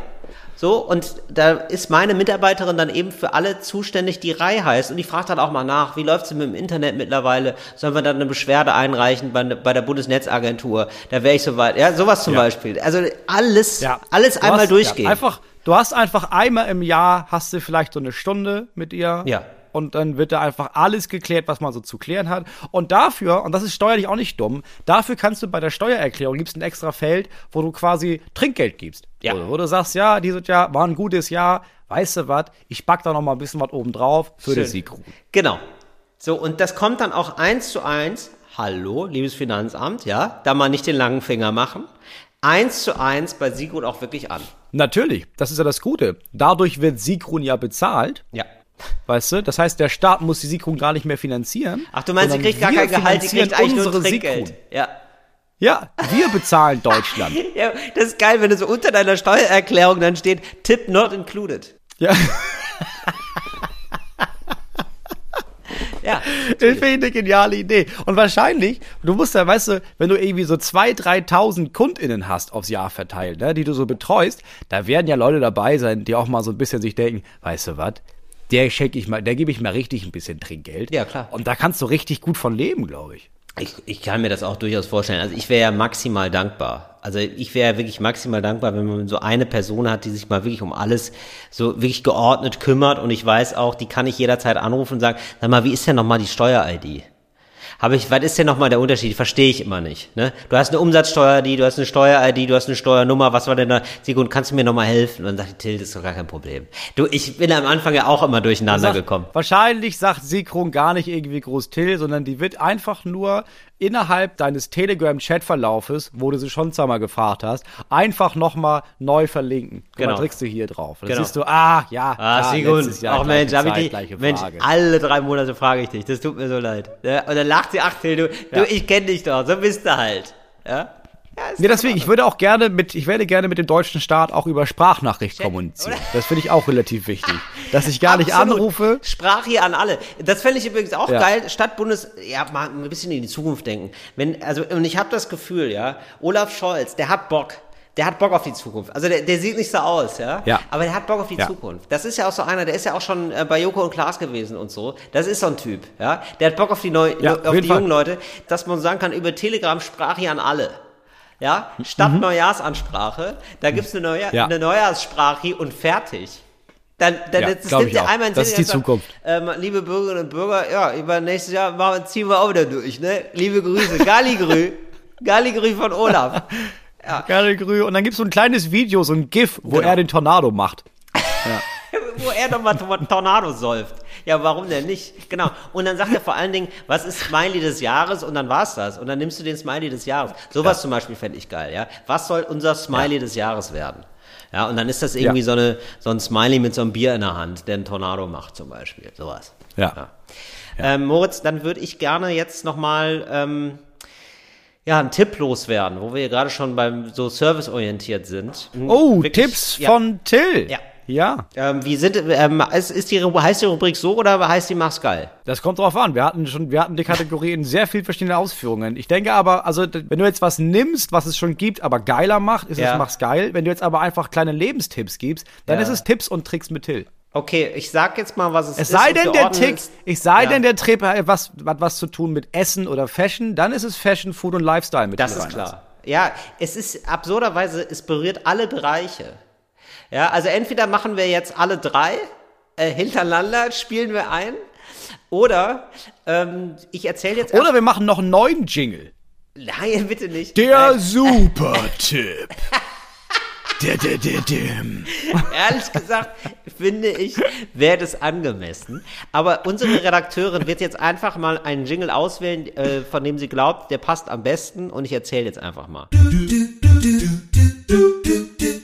so, und da ist meine Mitarbeiterin dann eben für alle zuständig, die Rai heißt. Und ich frage dann auch mal nach, wie läuft es mit dem Internet mittlerweile? Sollen wir dann eine Beschwerde einreichen bei, bei der Bundesnetzagentur? Da wäre ich soweit. Ja, sowas zum ja. Beispiel. Also alles, ja. alles einmal hast, durchgehen. Ja, einfach, du hast einfach einmal im Jahr, hast du vielleicht so eine Stunde mit ihr. Ja und dann wird da einfach alles geklärt, was man so zu klären hat. Und dafür, und das ist steuerlich auch nicht dumm, dafür kannst du bei der Steuererklärung, gibst ein extra Feld, wo du quasi Trinkgeld gibst. Ja. Wo, wo du sagst, ja, dieses Jahr war ein gutes Jahr, weißt du was, ich pack da noch mal ein bisschen was oben drauf für Schön. die Siegruhe. Genau. So, und das kommt dann auch eins zu eins, hallo, liebes Finanzamt, ja, da mal nicht den langen Finger machen, eins zu eins bei Sigrun auch wirklich an. Natürlich, das ist ja das Gute. Dadurch wird Sigrun ja bezahlt. Ja. Weißt du? Das heißt, der Staat muss die Sigrun gar nicht mehr finanzieren. Ach, du meinst, sie kriegt gar kein Gehalt, sie kriegt eigentlich nur Trinkgeld. Ja. Ja, wir bezahlen Deutschland. ja, das ist geil, wenn es so unter deiner Steuererklärung dann steht, Tip not included. Ja. Ja, Das finde ich eine geniale Idee. Und wahrscheinlich, du musst ja, weißt du, wenn du irgendwie so 2.000, 3.000 KundInnen hast aufs Jahr verteilt, ne, die du so betreust, da werden ja Leute dabei sein, die auch mal so ein bisschen sich denken, weißt du was, der schenke ich mal, der gebe ich mal richtig ein bisschen Trinkgeld. Ja, klar. Und da kannst du richtig gut von leben, glaube ich. Ich, ich kann mir das auch durchaus vorstellen. Also ich wäre ja maximal dankbar. Also ich wäre ja wirklich maximal dankbar, wenn man so eine Person hat, die sich mal wirklich um alles so wirklich geordnet kümmert und ich weiß auch, die kann ich jederzeit anrufen und sagen, sag mal, wie ist denn nochmal die Steuer-ID? Habe ich, was ist denn nochmal der Unterschied? Verstehe ich immer nicht. Ne? Du hast eine Umsatzsteuer-ID, du hast eine Steuer-ID, du hast eine Steuernummer, was war denn da? Sigurd, kannst du mir nochmal helfen? Und dann sagt die Till, das ist doch gar kein Problem. Du, ich bin am Anfang ja auch immer durcheinander Sag- gekommen. Wahrscheinlich sagt Sigrun gar nicht irgendwie groß Till, sondern die wird einfach nur innerhalb deines Telegram-Chat-Verlaufes, wo du sie schon zweimal gefragt hast, einfach nochmal neu verlinken. Guck Genau. mal, drückst du hier drauf. Dann Genau. siehst du, ah, ja, Ah, Sigrun, letztes Jahr auch Mensch, hab ich Zeit, die, Mensch, alle drei Monate frage ich dich, das tut mir so leid. Ja, und dann lacht sie, ach Till, du, du ich kenne dich doch, so bist du halt. Ja? Ja, Nee, deswegen, ich würde auch gerne mit, ich werde gerne mit dem deutschen Staat auch über Sprachnachricht kommunizieren. oder? Das finde ich auch relativ wichtig. Dass ich gar nicht Absolut. anrufe. Sprach hier an alle. Das fände ich übrigens auch Ja. geil. Stadt, Bundes, ja, mal ein bisschen in die Zukunft denken. Wenn, also, und ich habe das Gefühl, ja, Olaf Scholz, der hat Bock. Der hat Bock auf die Zukunft. Also der, der sieht nicht so aus, ja? Ja. Aber der hat Bock auf die Ja. Zukunft. Das ist ja auch so einer, der ist ja auch schon äh, bei Joko und Klaas gewesen und so. Das ist so ein Typ, ja? Der hat Bock auf die, neu, Ja, auf die Fall. jungen Leute, dass man sagen kann, über Telegram sprach hier an alle. Ja, statt Neujahrsansprache, da gibt's eine, Neujahr, Mhm. Ja. eine Neujahrssprache und fertig. Dann, dann Ja, das nimmt auch. einmal in Das ist die sagt, Zukunft. Ähm, liebe Bürgerinnen und Bürger, ja, über nächstes Jahr machen, ziehen wir auch wieder durch, ne? Liebe Grüße, Galligrü, Galligrü von Olaf. Gerne grü. Und dann gibt es so ein kleines Video, so ein GIF, wo Genau. er den Tornado macht. Wo er nochmal Tornado säuft. Ja, warum denn nicht? Genau. Und dann sagt er vor allen Dingen, was ist Smiley des Jahres? Und dann war's das. Und dann nimmst du den Smiley des Jahres. Sowas zum Beispiel fände ich geil, ja. Was soll unser Smiley des Jahres werden? Ja, und dann ist das irgendwie Ja. so, eine, so ein Smiley mit so einem Bier in der Hand, der einen Tornado macht zum Beispiel. Sowas. Ja. Ähm, Moritz, dann würde ich gerne jetzt nochmal ähm, ja, einen Tipp loswerden, wo wir ja gerade schon beim so serviceorientiert sind. Ein Oh, wirklich- Tipps ja. von Till. Ja. Ja, Ähm, wie sind, ähm, ist, ist die, heißt die Rubrik so oder heißt die Mach's geil? das kommt drauf an. Wir hatten schon, wir hatten die Kategorie in sehr viel verschiedene Ausführungen. Ich denke aber, also, wenn du jetzt was nimmst, was es schon gibt, aber geiler macht, ist Ja. es mach's geil. Wenn du jetzt aber einfach kleine Lebenstipps gibst, dann Ja. ist es Tipps und Tricks mit Till. Okay, ich sag jetzt mal, was es, Es ist. sei und denn, der Tick, es- ich sei Ja. denn, der Trip hat was, hat was zu tun mit Essen oder Fashion, dann ist es Fashion, Food und Lifestyle mit Das ist klar. Ja, es ist absurderweise, es berührt alle Bereiche. Ja, also entweder machen wir jetzt alle drei äh, hintereinander, spielen wir ein, oder ähm, ich erzähle jetzt. Oder wir machen noch einen neuen Jingle. Nein, bitte nicht. Der Nein, Super-Tipp. der, der, der, der. ehrlich gesagt finde ich, wäre das angemessen. Aber unsere Redakteurin wird jetzt einfach mal einen Jingle auswählen, äh, von dem sie glaubt, der passt am besten. Und ich erzähle jetzt einfach mal. Der Super-Tipp. Der,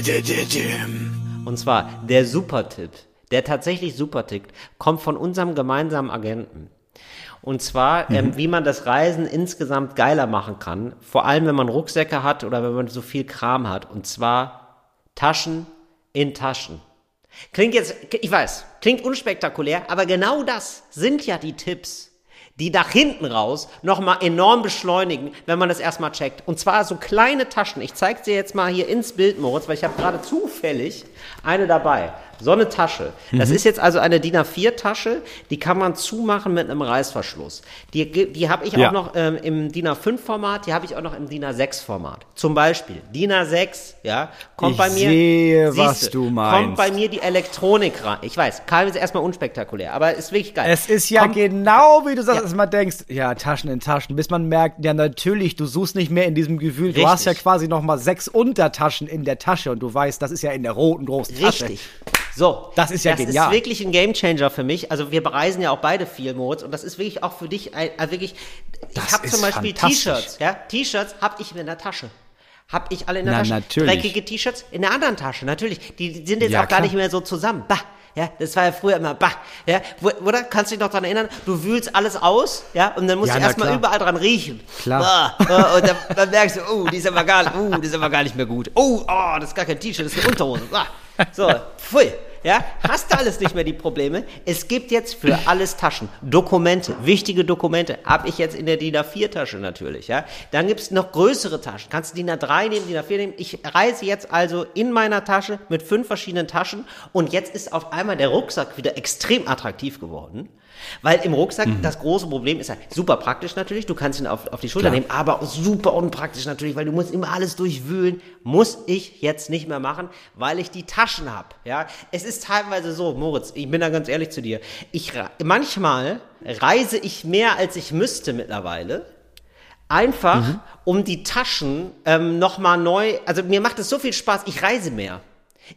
der, der, der. Und zwar der Supertipp, der tatsächlich super tickt, kommt von unserem gemeinsamen Agenten. Und zwar, ähm, wie man das Reisen insgesamt geiler machen kann. Vor allem, wenn man Rucksäcke hat oder wenn man so viel Kram hat. Und zwar Taschen in Taschen. Klingt jetzt, ich weiß, klingt unspektakulär, aber genau das sind ja die Tipps, die nach hinten raus nochmal enorm beschleunigen, wenn man das erstmal checkt. Und zwar so kleine Taschen. Ich zeige dir jetzt mal hier ins Bild, Moritz, weil ich habe gerade zufällig eine dabei. So eine Tasche. Das ist jetzt also eine DIN A4-Tasche, die kann man zumachen mit einem Reißverschluss. Die, die habe ich Ja. auch noch ähm, im DIN A5-Format, die habe ich auch noch im DIN A6-Format. Zum Beispiel DIN A6, ja, kommt Ich bei mir. sehe, was du Kommt meinst. bei mir die Elektronik rein. Ich weiß, Karl ist erstmal unspektakulär, aber ist wirklich geil. Es ist ja Kommt- genau wie du sagst, Ja. dass man denkst, ja, Taschen in Taschen, bis man merkt, ja, natürlich, du suchst nicht mehr in diesem Gefühl. Du Richtig. hast ja quasi noch mal sechs Untertaschen in der Tasche und du weißt, das ist ja in der roten großen Tasche. Richtig. So. Das ist ja das genial. ist wirklich ein Gamechanger für mich. Also wir bereisen ja auch beide viel, Moritz. Und das ist wirklich auch für dich ein, also wirklich. Das ich habe zum Beispiel. T-Shirts. Ja, T-Shirts habe ich in der Tasche. Hab ich alle in der Na, Tasche. natürlich. Dreckige T-Shirts in der anderen Tasche. Natürlich. Die, die sind jetzt Ja, auch gar klar. nicht mehr so zusammen. Bah. Ja, das war ja früher immer, bah, ja, oder? Kannst du dich noch daran erinnern? Du wühlst alles aus, ja, und dann musst Ja, du erstmal überall dran riechen. Klar. Ah, ah, und dann, dann merkst du, oh, die ist aber gar, oh, die ist aber gar nicht mehr gut. Oh, oh, das ist gar kein T-Shirt, das ist eine Unterhose. Ah, so, pfui. Ja, hast du alles nicht mehr die Probleme. Es gibt jetzt für alles Taschen. Dokumente, wichtige Dokumente, habe ich jetzt in der DIN A4-Tasche natürlich, ja. Dann gibt's noch größere Taschen. Kannst du DIN A3 nehmen, DIN A4 nehmen. Ich reise jetzt also in meiner Tasche mit fünf verschiedenen Taschen und jetzt ist auf einmal der Rucksack wieder extrem attraktiv geworden. Weil im Rucksack mhm. das große Problem ist halt super praktisch natürlich, du kannst ihn auf, auf die Schulter Klar. nehmen, aber super unpraktisch natürlich, weil du musst immer alles durchwühlen. Muss ich jetzt nicht mehr machen, weil ich die Taschen habe. Ja, es ist teilweise so, Moritz, ich bin da ganz ehrlich zu dir. Ich manchmal reise ich mehr als ich müsste mittlerweile. Einfach, mhm. um die Taschen ähm, nochmal neu, also mir macht es so viel Spaß, ich reise mehr.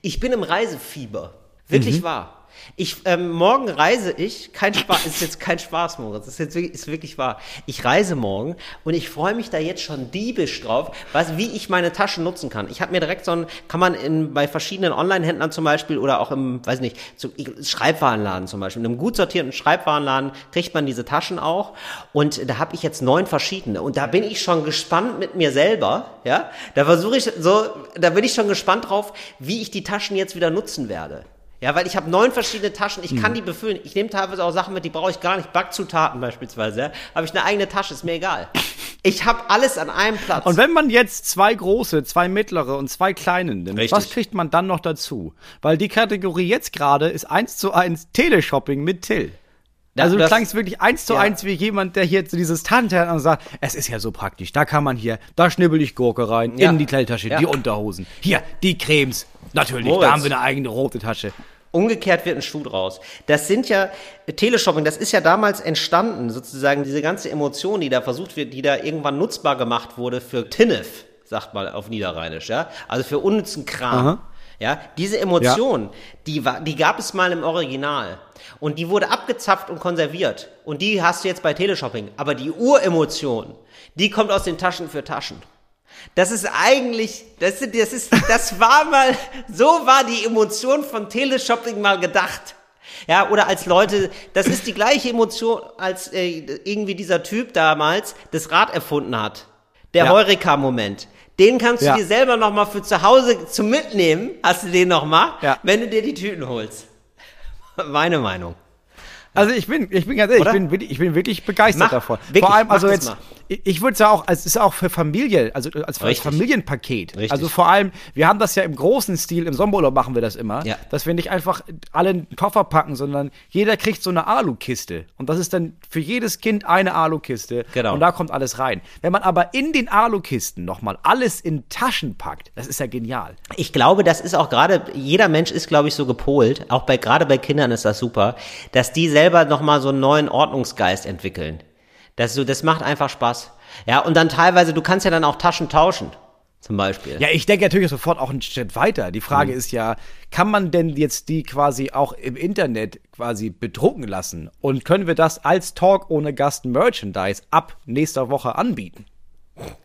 Ich bin im Reisefieber. Wirklich mhm. wahr. Ich, ähm, morgen reise ich, kein Spaß, ist jetzt kein Spaß, Moritz, ist jetzt wirklich, ist wirklich wahr. Ich reise morgen und ich freue mich da jetzt schon diebisch drauf, was, wie ich meine Taschen nutzen kann. Ich habe mir direkt so ein, kann man in, bei verschiedenen Online-Händlern zum Beispiel oder auch im, weiß nicht, zu, Schreibwarenladen zum Beispiel, in einem gut sortierten Schreibwarenladen kriegt man diese Taschen auch und da habe ich jetzt neun verschiedene und da bin ich schon gespannt mit mir selber, ja, da versuche ich so, da bin ich schon gespannt drauf, wie ich die Taschen jetzt wieder nutzen werde. Ja, weil ich habe neun verschiedene Taschen, ich kann mhm. die befüllen. Ich nehme teilweise auch Sachen mit, die brauche ich gar nicht. Backzutaten beispielsweise. Ja? Habe ich eine eigene Tasche, ist mir egal. Ich habe alles an einem Platz. Und wenn man jetzt zwei große, zwei mittlere und zwei kleine nimmt, Richtig. was kriegt man dann noch dazu? Weil die Kategorie jetzt gerade ist eins zu eins Teleshopping mit Till. Ja, also du klangst wirklich eins zu ja. eins wie jemand, der hier zu dieses Tante hat und sagt, es ist ja so praktisch. Da kann man hier, da schnibbel ich Gurke rein, ja. in die Kleidtasche, die Unterhosen. Hier, die Cremes. Natürlich, Moritz. da haben wir eine eigene rote Tasche. Umgekehrt wird ein Schuh draus. Das sind ja, Teleshopping, das ist ja damals entstanden, sozusagen diese ganze Emotion, die da versucht wird, die da irgendwann nutzbar gemacht wurde für Tinnef, sagt mal auf Niederrheinisch, ja. Also für unnützen Kram. Aha. Ja, diese Emotion, ja. die war, die gab es mal im Original. Und die wurde abgezapft und konserviert. Und die hast du jetzt bei Teleshopping. Aber die Uremotion, die kommt aus den Taschen für Taschen. Das ist eigentlich, das, das ist, das war mal, so war die Emotion von Teleshopping mal gedacht. Ja, oder als Leute, das ist die gleiche Emotion, als äh, irgendwie dieser Typ damals das Rad erfunden hat. Der ja. Heureka-Moment. Den kannst du ja. dir selber noch mal für zu Hause zum Mitnehmen, hast du den noch mal, ja. wenn du dir die Tüten holst. Meine Meinung. Also ich bin, ich bin ganz ehrlich, ich bin, wirklich, ich bin wirklich begeistert mach, davon. Wirklich, Vor allem, also jetzt, mal ich würde sagen auch, es ist auch für Familie, also als. Familienpaket. Richtig. Also vor allem, wir haben das ja im großen Stil, im Sommerurlaub machen wir das immer, ja. dass wir nicht einfach alle einen Koffer packen, sondern jeder kriegt so eine Alukiste. Und das ist dann für jedes Kind eine Alukiste. Genau. Und da kommt alles rein. Wenn man aber in den Alukisten nochmal alles in Taschen packt, das ist ja genial. Ich glaube, das ist auch gerade, jeder Mensch ist, glaube ich, so gepolt, auch bei, gerade bei Kindern ist das super, dass die selber nochmal so einen neuen Ordnungsgeist entwickeln. Das, so, das macht einfach Spaß. Ja, und dann teilweise, du kannst ja dann auch Taschen tauschen. Zum Beispiel. Ja, ich denke natürlich sofort auch einen Schritt weiter. Die Frage mhm. ist ja, kann man denn jetzt die quasi auch im Internet quasi bedrucken lassen? Und können wir das als Talk ohne Gast Merchandise ab nächster Woche anbieten?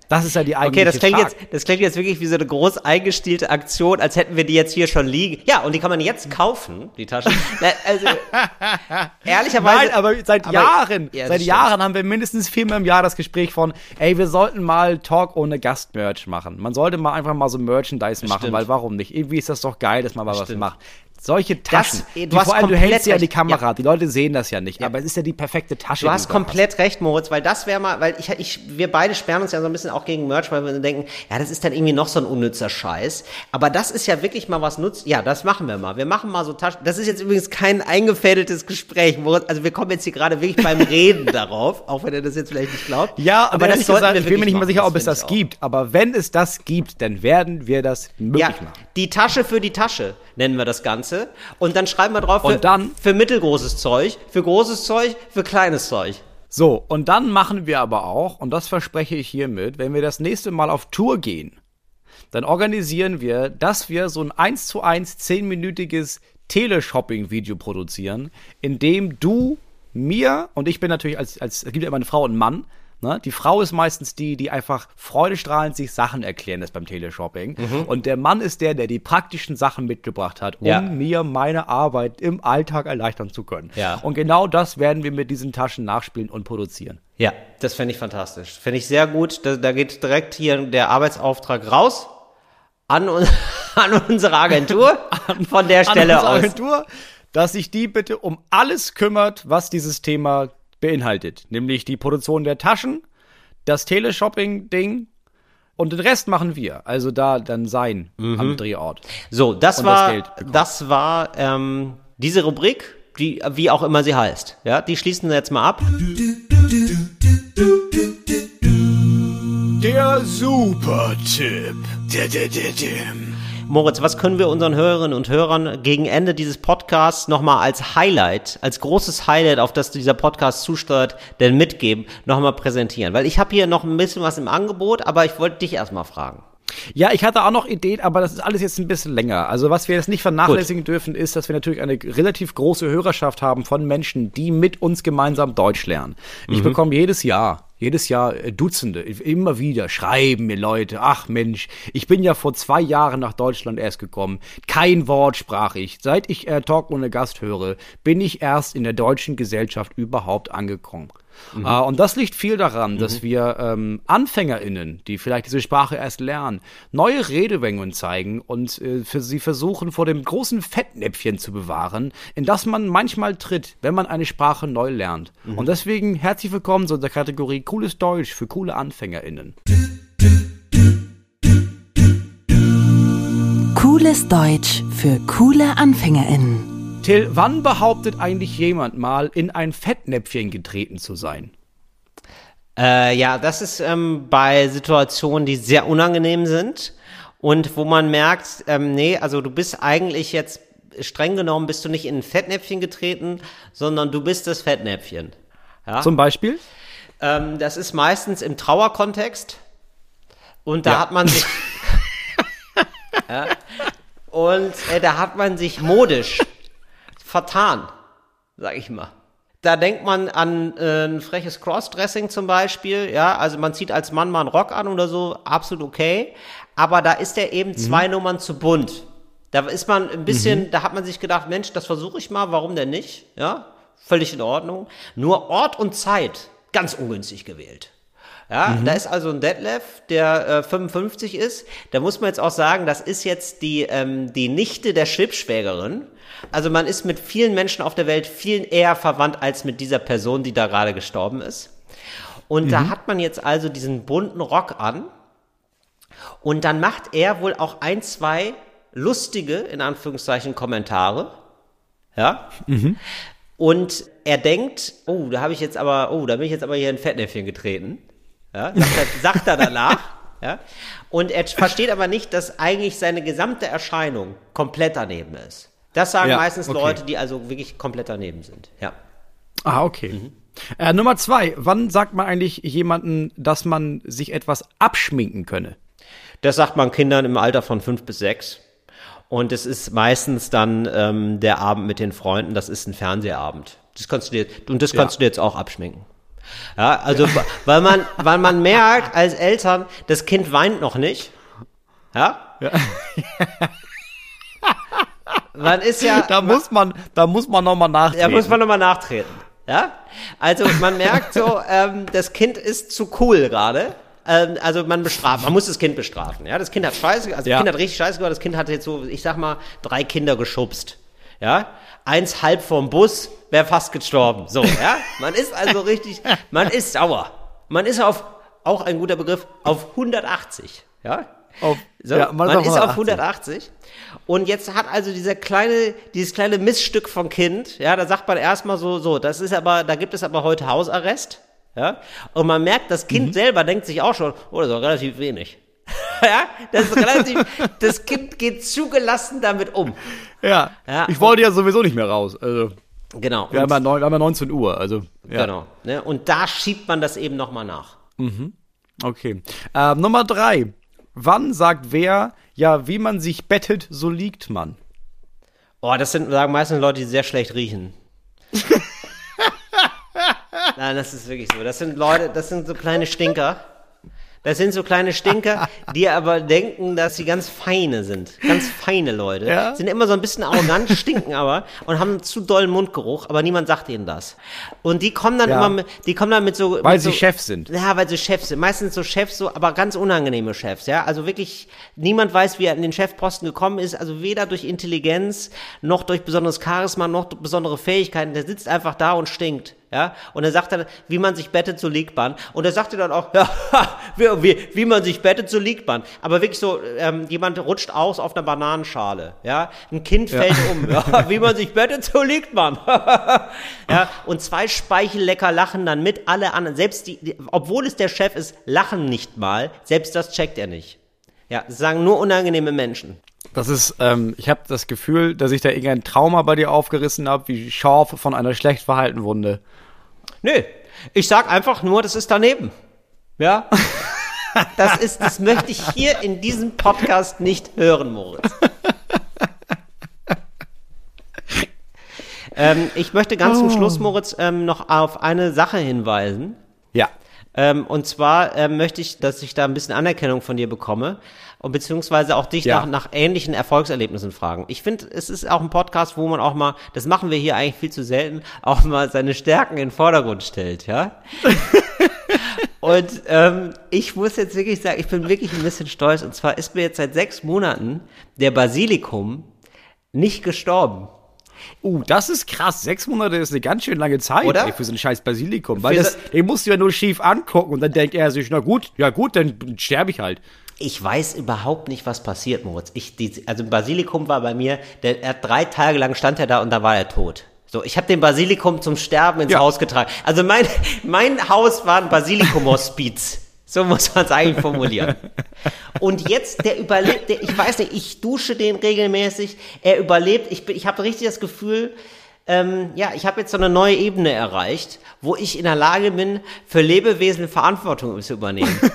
Das ist ja die eigentliche Okay, das klingt, Frage. jetzt, das klingt jetzt wirklich wie so eine groß eingestielte Aktion, als hätten wir die jetzt hier schon liegen. Ja, und die kann man jetzt kaufen, die Taschen. also, ehrlicherweise. Nein, aber seit aber, Jahren, ja, seit Jahren haben wir mindestens viermal im Jahr das Gespräch von, ey, wir sollten mal Talk ohne Gast-Merch machen. Man sollte mal einfach mal so Merchandise machen, weil warum nicht? Irgendwie ist das doch geil, dass man mal was macht. Solche Taschen. Das, du hast vor allem, du hältst sie ja die Kamera. Ja. Die Leute sehen das ja nicht. Ja. Aber es ist ja die perfekte Tasche. Du hast komplett hast. recht, Moritz, weil das wäre mal, weil ich, ich, wir beide sperren uns ja so ein bisschen auch gegen Merch, weil wir denken, ja, das ist dann irgendwie noch so ein unnützer Scheiß. Aber das ist ja wirklich mal was nutzt. Ja, das machen wir mal. Wir machen mal so Taschen. Das ist jetzt übrigens kein eingefädeltes Gespräch. Also wir kommen jetzt hier gerade wirklich beim Reden darauf, auch wenn ihr das jetzt vielleicht nicht glaubt. Ja, aber das sollten gesagt, wir Ich bin mir nicht mal sicher, ob es das gibt. Aber wenn es das gibt, dann werden wir das möglich ja, machen. Die Tasche für die Tasche nennen wir das Ganze. Und dann schreiben wir drauf für, dann, für mittelgroßes Zeug, für großes Zeug, für kleines Zeug. So, und dann machen wir aber auch, und das verspreche ich hiermit, wenn wir das nächste Mal auf Tour gehen, dann organisieren wir, dass wir so ein 1 zu 1 10-minütiges Teleshopping-Video produzieren, in dem du mir, und ich bin natürlich als, als es gibt ja immer eine Frau und einen Mann, Ne? Die Frau ist meistens die, die einfach freudestrahlend sich Sachen erklären lässt beim Teleshopping. Mhm. Und der Mann ist der, der die praktischen Sachen mitgebracht hat, um ja. mir meine Arbeit im Alltag erleichtern zu können. Ja. Und genau das werden wir mit diesen Taschen nachspielen und produzieren. Ja, das fände ich fantastisch. Fände ich sehr gut. Da, da geht direkt hier der Arbeitsauftrag raus an, an unsere Agentur von der Stelle an unsere aus. Agentur, dass sich die bitte um alles kümmert, was dieses Thema beinhaltet. Nämlich die Produktion der Taschen, das Teleshopping-Ding und den Rest machen wir. Also da dann sein am Drehort. So, das Und das war, Geld das, bekommen. war ähm, diese Rubrik, die, wie auch immer sie heißt. Ja, die schließen wir jetzt mal ab. Der Super-Tipp. Moritz, was können wir unseren Hörerinnen und Hörern gegen Ende dieses Podcasts nochmal als Highlight, als großes Highlight, auf das dieser Podcast zusteuert, denn mitgeben, nochmal präsentieren? Weil ich habe hier noch ein bisschen was im Angebot, aber ich wollte dich erstmal fragen. Ja, ich hatte auch noch Ideen, aber das ist alles jetzt ein bisschen länger. Also was wir jetzt nicht vernachlässigen dürfen, ist, dass wir natürlich eine relativ große Hörerschaft haben von Menschen, die mit uns gemeinsam Deutsch lernen. Ich bekomme jedes Jahr, jedes Jahr äh, Dutzende, immer wieder schreiben mir Leute, ach Mensch, ich bin ja vor zwei Jahren nach Deutschland erst gekommen. Kein Wort sprach ich. Seit ich äh, Talk ohne Gast höre, bin ich erst in der deutschen Gesellschaft überhaupt angekommen. Äh, und das liegt viel daran, dass wir ähm, AnfängerInnen, die vielleicht diese Sprache erst lernen, neue Redewendungen zeigen und äh, für sie versuchen, vor dem großen Fettnäpfchen zu bewahren, in das man manchmal tritt, wenn man eine Sprache neu lernt. Und deswegen herzlich willkommen zu unserer Kategorie Cooles Deutsch für coole AnfängerInnen. Cooles Deutsch für coole AnfängerInnen. Till, wann behauptet eigentlich jemand mal, in ein Fettnäpfchen getreten zu sein? Äh, ja, das ist ähm, bei Situationen, die sehr unangenehm sind und wo man merkt, ähm, nee, also du bist eigentlich jetzt streng genommen bist du nicht in ein Fettnäpfchen getreten, sondern du bist das Fettnäpfchen. Ja? Zum Beispiel? Ähm, das ist meistens im Trauerkontext. Und da Ja. hat man sich. ja, und äh, da hat man sich modisch vertan, sag ich mal. Da denkt man an äh, ein freches Crossdressing zum Beispiel, ja, also man zieht als Mann mal einen Rock an oder so, absolut okay. Aber da ist er eben zwei Nummern zu bunt. Da ist man ein bisschen, da hat man sich gedacht, Mensch, das versuche ich mal, warum denn nicht? Ja, völlig in Ordnung. Nur Ort und Zeit, ganz ungünstig gewählt. Ja, da ist also ein Detlef, der äh, 55 ist. Da muss man jetzt auch sagen, das ist jetzt die, ähm, die Nichte der Schwibschwägerin. Also man ist mit vielen Menschen auf der Welt viel eher verwandt als mit dieser Person, die da gerade gestorben ist. Und da hat man jetzt also diesen bunten Rock an. Und dann macht er wohl auch ein, zwei lustige, in Anführungszeichen, Kommentare. Ja. Und er denkt, oh, da habe ich jetzt aber, oh, da bin ich jetzt aber hier in Fettnäpfchen getreten. Ja, sagt er, sagt er danach. Ja. Und er versteht aber nicht, dass eigentlich seine gesamte Erscheinung komplett daneben ist. Das sagen Ja, meistens okay. Leute, die also wirklich komplett daneben sind. Ja. Ah, okay. Äh, Nummer zwei. Wann sagt man eigentlich jemanden, dass man sich etwas abschminken könne? Das sagt man Kindern im Alter von fünf bis sechs. Und es ist meistens dann ähm, der Abend mit den Freunden, das ist ein Fernsehabend. Das kannst du dir, und das kannst du dir jetzt auch abschminken. Ja, also weil man, weil man merkt als Eltern, das Kind weint noch nicht. Ja? Man ist ja. Da muss man, da muss man nochmal nachdenken. Da muss man nochmal nachtreten. Ja? Also man merkt so, ähm, das Kind ist zu cool gerade. Ähm, also man bestraft, man muss das Kind bestrafen. Ja, das Kind hat Scheiße, also Ja. das Kind hat richtig Scheiße gemacht. Das Kind hat jetzt so, ich sag mal, drei Kinder geschubst. Ja, eins halb vom Bus, wäre fast gestorben. So, ja, man ist also richtig, man ist sauer. Man ist auf, auch ein guter Begriff, auf 180. Ja, Auf- so, ja, man man, ist auf ist auf 180. 180. Und jetzt hat also dieser kleine, dieses kleine Missstück vom Kind, ja, da sagt man erstmal so, so, das ist aber, da gibt es aber heute Hausarrest, ja. Und man merkt, das Mhm. Kind selber denkt sich auch schon, oh, das ist relativ wenig. ja, das ist relativ, das Kind geht zugelassen damit um. Ja. Ja. Ich wollte ja sowieso nicht mehr raus. Also, Genau. wir, haben ja neun, wir haben ja 19 Uhr. Also, ja. Genau. Ne? Und da schiebt man das eben nochmal nach. Okay. Ähm, Nummer drei. Wann sagt wer, ja, wie man sich bettet, so liegt man? Oh, das sind, sagen meistens Leute, die sehr schlecht riechen. Nein, das ist wirklich so. Das sind Leute, das sind so kleine Stinker. Das sind so kleine Stinker, die aber denken, dass sie ganz feine sind. Ganz feine Leute. Ja. Sind immer so ein bisschen arrogant, stinken aber und haben zu dollen Mundgeruch, aber niemand sagt ihnen das. Und die kommen dann Ja. immer mit, die kommen dann mit so. Weil mit sie so, Chefs sind. Ja, weil sie Chefs sind. Meistens so Chefs, so, aber ganz unangenehme Chefs, ja. Also wirklich, niemand weiß, wie er an den Chefposten gekommen ist. Also weder durch Intelligenz, noch durch besonderes Charisma, noch durch besondere Fähigkeiten. Der sitzt einfach da und stinkt. Ja, und er sagt dann, wie man sich bettet, so liegt man. Und er sagte dann auch, ja, wie, wie, wie man sich bettet, so liegt man. Aber wirklich so, ähm, jemand rutscht aus auf einer Bananenschale. Ja, ein Kind fällt um. Ja, wie man sich bettet, so liegt man. ja, und zwei Speichellecker lachen dann mit, alle anderen. Selbst die, die, obwohl es der Chef ist, lachen nicht mal. Selbst das checkt er nicht. Ja, das sagen nur unangenehme Menschen. Das ist, ähm, ich habe das Gefühl, dass ich da irgendein Trauma bei dir aufgerissen habe, wie scharf von einer schlecht verhaltenen Wunde. Nö, ich sag einfach nur, das ist daneben. Ja? Das ist, das möchte ich hier in diesem Podcast nicht hören, Moritz. ähm, ich möchte ganz zum Schluss, Moritz, ähm, noch auf eine Sache hinweisen. Ja. Ähm, und zwar ähm, möchte ich, dass ich da ein bisschen Anerkennung von dir bekomme und beziehungsweise auch dich Ja. nach, nach ähnlichen Erfolgserlebnissen fragen. Ich finde, es ist auch ein Podcast, wo man auch mal, das machen wir hier eigentlich viel zu selten, auch mal seine Stärken in den Vordergrund stellt, ja? und ähm, ich muss jetzt wirklich sagen, ich bin wirklich ein bisschen stolz. Und zwar ist mir jetzt seit sechs Monaten der Basilikum nicht gestorben. Uh, das ist krass. Sechs Monate ist eine ganz schön lange Zeit Oder? Ey, für so ein scheiß Basilikum. Weil Für das, den musst du ja nur schief angucken und dann denkt er sich, na gut, ja gut, dann sterbe ich halt. Ich weiß überhaupt nicht, was passiert, Moritz. Ich, die, also Basilikum war bei mir, der, er drei Tage lang stand er da und da war er tot. So, ich habe den Basilikum zum Sterben ins Ja. Haus getragen. Also mein, mein Haus war ein Basilikum-Hospiz. So muss man es eigentlich formulieren. Und jetzt, der überlebt, der, ich weiß nicht, ich dusche den regelmäßig, er überlebt. Ich, bin- ich habe richtig das Gefühl, ähm, ja, ich habe jetzt so eine neue Ebene erreicht, wo ich in der Lage bin, für Lebewesen Verantwortung zu übernehmen.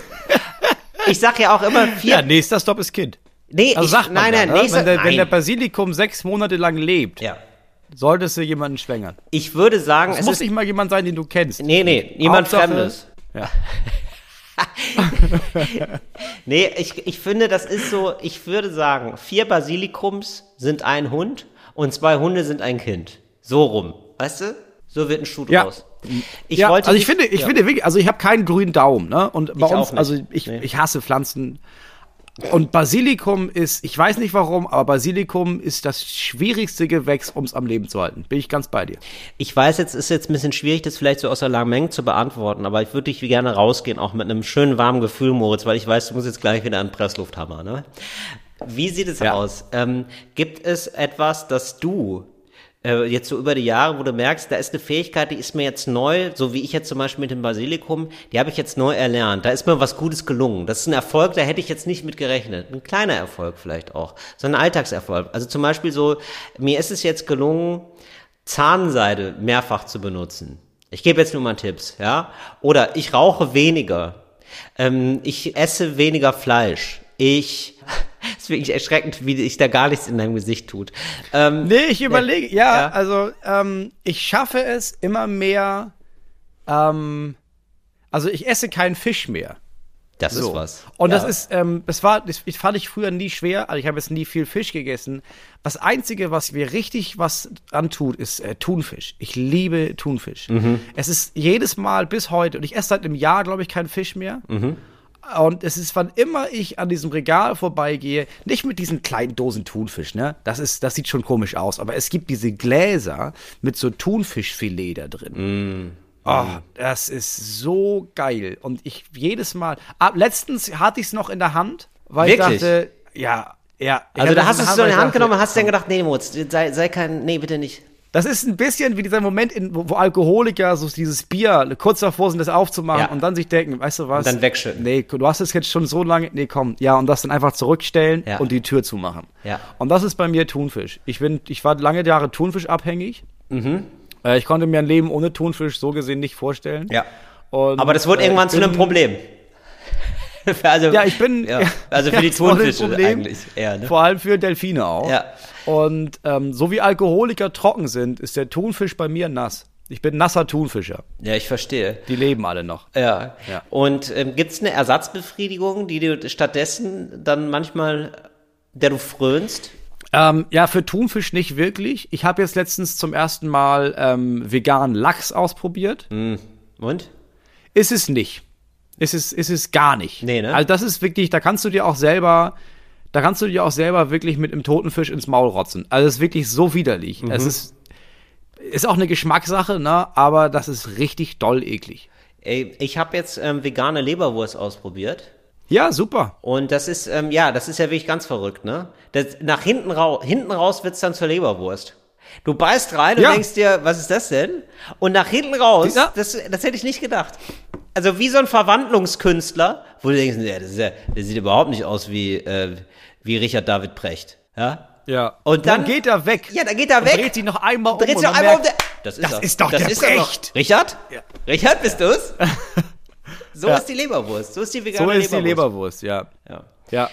Ich sag ja auch immer, vier, Ja, nächster Stopp ist Kind. Nee, Also ich, sagt man nein, ja, nein, ne? nächster, wenn, der, nein. wenn der Basilikum sechs Monate lang lebt, ja. solltest du jemanden schwängern. Ich würde sagen, Es es muss nicht mal jemand sein, den du kennst. nee, nee, jemand Hauptsache- Fremdes. Ja. Nee, ich, ich finde, das ist so, ich würde sagen, vier Basilikums sind ein Hund und zwei Hunde sind ein Kind. So rum. Weißt du? So wird ein Schuh Ja. draus. Ich ja, wollte also ich finde, ich ja. finde wirklich, also ich habe keinen grünen Daumen, ne? Und bei Ich auch uns, nicht. also ich, Nee. ich hasse Pflanzen. Und Basilikum ist, ich weiß nicht warum, aber Basilikum ist das schwierigste Gewächs, um es am Leben zu halten. Bin ich ganz bei dir. Ich weiß, jetzt ist jetzt ein bisschen schwierig, das vielleicht so aus der Lameng zu beantworten, aber ich würde dich gerne rausgehen, auch mit einem schönen warmen Gefühl, Moritz, weil ich weiß, du musst jetzt gleich wieder einen Presslufthammer, ne? Wie sieht es Ja. aus? Ähm, gibt es etwas, das du äh, jetzt so über die Jahre, wo du merkst, da ist eine Fähigkeit, die ist mir jetzt neu, so wie ich jetzt zum Beispiel mit dem Basilikum, die habe ich jetzt neu erlernt. Da ist mir was Gutes gelungen. Das ist ein Erfolg, da hätte ich jetzt nicht mit gerechnet. Ein kleiner Erfolg vielleicht auch. So ein Alltagserfolg. Also zum Beispiel so, mir ist es jetzt gelungen, Zahnseide mehrfach zu benutzen. Ich gebe jetzt nur mal Tipps, ja? Oder ich rauche weniger. Ähm, ich esse weniger Fleisch. Ich, ist wirklich erschreckend, wie sich da gar nichts in deinem Gesicht tut. Ähm, Nee, ich überlege, ja, Ja. also ähm, ich schaffe es immer mehr, ähm, also ich esse keinen Fisch mehr. das So. ist was. Und Ja. das ist, ähm, das war, das fand ich früher nie schwer. Also ich habe jetzt nie viel Fisch gegessen. Das Einzige, was mir richtig was antut, ist äh, Thunfisch. Ich liebe Thunfisch. Mhm. Es ist jedes Mal bis heute, und ich esse seit einem Jahr, glaube ich, keinen Fisch mehr. Mhm. Und es ist, wann immer ich an diesem Regal vorbeigehe, nicht mit diesen kleinen Dosen Thunfisch, ne? Das ist, das sieht schon komisch aus. Aber es gibt diese Gläser mit so Thunfischfilet da drin. Oh, das ist so geil. Und ich jedes Mal. Ah, letztens hatte ich es noch in der Hand, weil Wirklich? ich dachte, ja, ja. Also da hast du es der so in ich Hand genommen und hast dann gedacht, nee, Moritz, sei, sei kein, nee, bitte nicht. Das ist ein bisschen wie dieser Moment, in, wo, wo Alkoholiker so dieses Bier kurz davor sind, das aufzumachen Ja. und dann sich denken, weißt du was? Und dann wegschütten. Nee, du hast es jetzt schon so lange. Nee, komm. Ja, und das dann einfach zurückstellen Ja. und die Tür zumachen. Ja. Und das ist bei mir Thunfisch. Ich bin, ich war lange Jahre Thunfisch abhängig. Mhm. Äh, ich konnte mir ein Leben ohne Thunfisch so gesehen nicht vorstellen. Ja. Und, Aber das wurde äh, irgendwann zu einem Problem. also, Ja, ich bin. Ja. Also für die Thunfische eigentlich eher, ne? Vor allem für Delfine auch. Ja. Und ähm, so wie Alkoholiker trocken sind, ist der Thunfisch bei mir nass. Ich bin nasser Thunfischer. Ja, ich verstehe. Die leben alle noch. Ja. Ja. Und ähm, gibt es eine Ersatzbefriedigung, die du stattdessen dann manchmal, der du frönst? Ähm, ja, für Thunfisch nicht wirklich. Ich habe jetzt letztens zum ersten Mal ähm, veganen Lachs ausprobiert. Und? Ist es nicht. Ist es, ist es gar nicht. Nee, ne? Also das ist wirklich, da kannst du dir auch selber, da kannst du dir auch selber wirklich mit einem toten Fisch ins Maul rotzen. Also es ist wirklich so widerlich. Mhm. Es ist, ist auch eine Geschmackssache, ne? Aber das ist richtig doll eklig. Ey, ich habe jetzt ähm, vegane Leberwurst ausprobiert. Ja, super. Und das ist, ähm, ja, das ist ja wirklich ganz verrückt, ne? Das, nach hinten, rau hinten raus wird's dann zur Leberwurst. Du beißt rein und Ja. denkst dir, was ist das denn? Und nach hinten raus, Ja. das, das hätte ich nicht gedacht. Also wie so ein Verwandlungskünstler, wo du denkst, ja, das ist ja, der sieht überhaupt nicht aus wie, äh, wie Richard David Precht. Ja? Ja. Und dann- geht er weg. Ja, dann geht er weg. Dreht sich noch einmal um. Dreht sich noch man einmal um merkt, der, das ist, das er. ist doch das der ist. Precht. Richard? Richard, bist du's? So Ja. ist die Leberwurst. So ist die vegane So ist die Leberwurst. Leberwurst, ja. Ja. Ja.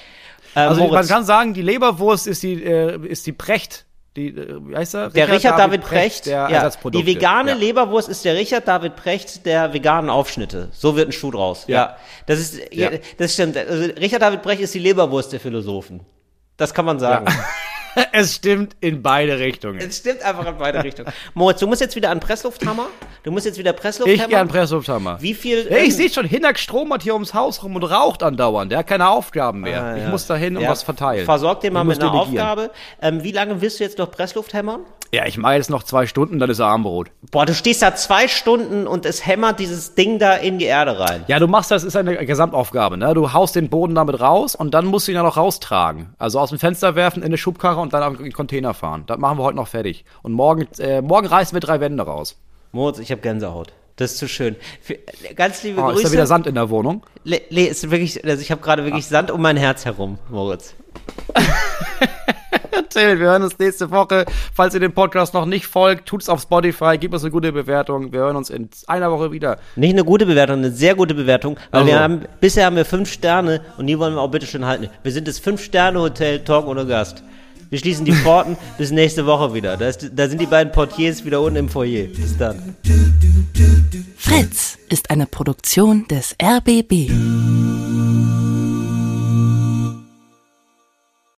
Ähm, Also man Moritz, kann sagen, die Leberwurst ist die, äh, ist die Precht. Die, äh, wie heißt er? der Richard David Precht, der ja, die vegane ja. Leberwurst ist der Richard David Precht der veganen Aufschnitte. So wird ein Schuh draus. Ja, Ja. das ist. Ja. das stimmt. Also Richard David Precht ist die Leberwurst der Philosophen. Das kann man sagen. es stimmt in beide Richtungen. Es stimmt einfach in beide Richtungen. Moritz, du musst jetzt wieder an Presslufthammer. Du musst jetzt wieder Ich Presslufthammer. gern Presslufthammer. Wie viel? Ähm, ich sehe schon, Hinak stromert hier ums Haus rum und raucht andauernd. Der hat keine Aufgaben mehr. Ah, ich ja. muss da hin und Ja, was verteilen. Versorg den mal Ich mit einer delegieren. Aufgabe. Ähm, wie lange willst du jetzt noch Pressluft hämmern? Ja, ich mache jetzt noch zwei Stunden, dann ist Armbrot. Boah, du stehst da zwei Stunden und es hämmert dieses Ding da in die Erde rein. Ja, du machst das, ist eine Gesamtaufgabe, ne? Du haust den Boden damit raus und dann musst du ihn ja noch raustragen. Also aus dem Fenster werfen, in eine Schubkarre und dann auf den Container fahren. Das machen wir heute noch fertig. Und morgen, äh, morgen reißen wir drei Wände raus. Moritz, ich habe Gänsehaut. Das ist zu schön. Für, ganz liebe Oh, ist Grüße. da wieder Sand in der Wohnung? Le, Le, ist wirklich, also ich habe gerade wirklich Sand um mein Herz herum, Moritz. Erzähl, wir hören uns nächste Woche. Falls ihr dem Podcast noch nicht folgt, tut's auf Spotify, gebt uns eine gute Bewertung. Wir hören uns in einer Woche wieder. Nicht eine gute Bewertung, eine sehr gute Bewertung, weil Also. wir haben, bisher haben wir fünf Sterne und die wollen wir auch bitte schön halten. Wir sind das Fünf-Sterne-Hotel Talk ohne Gast. Wir schließen die Pforten bis nächste Woche wieder. Da, ist, da sind die beiden Portiers wieder unten im Foyer. Bis dann. Fritz ist eine Produktion des RBB.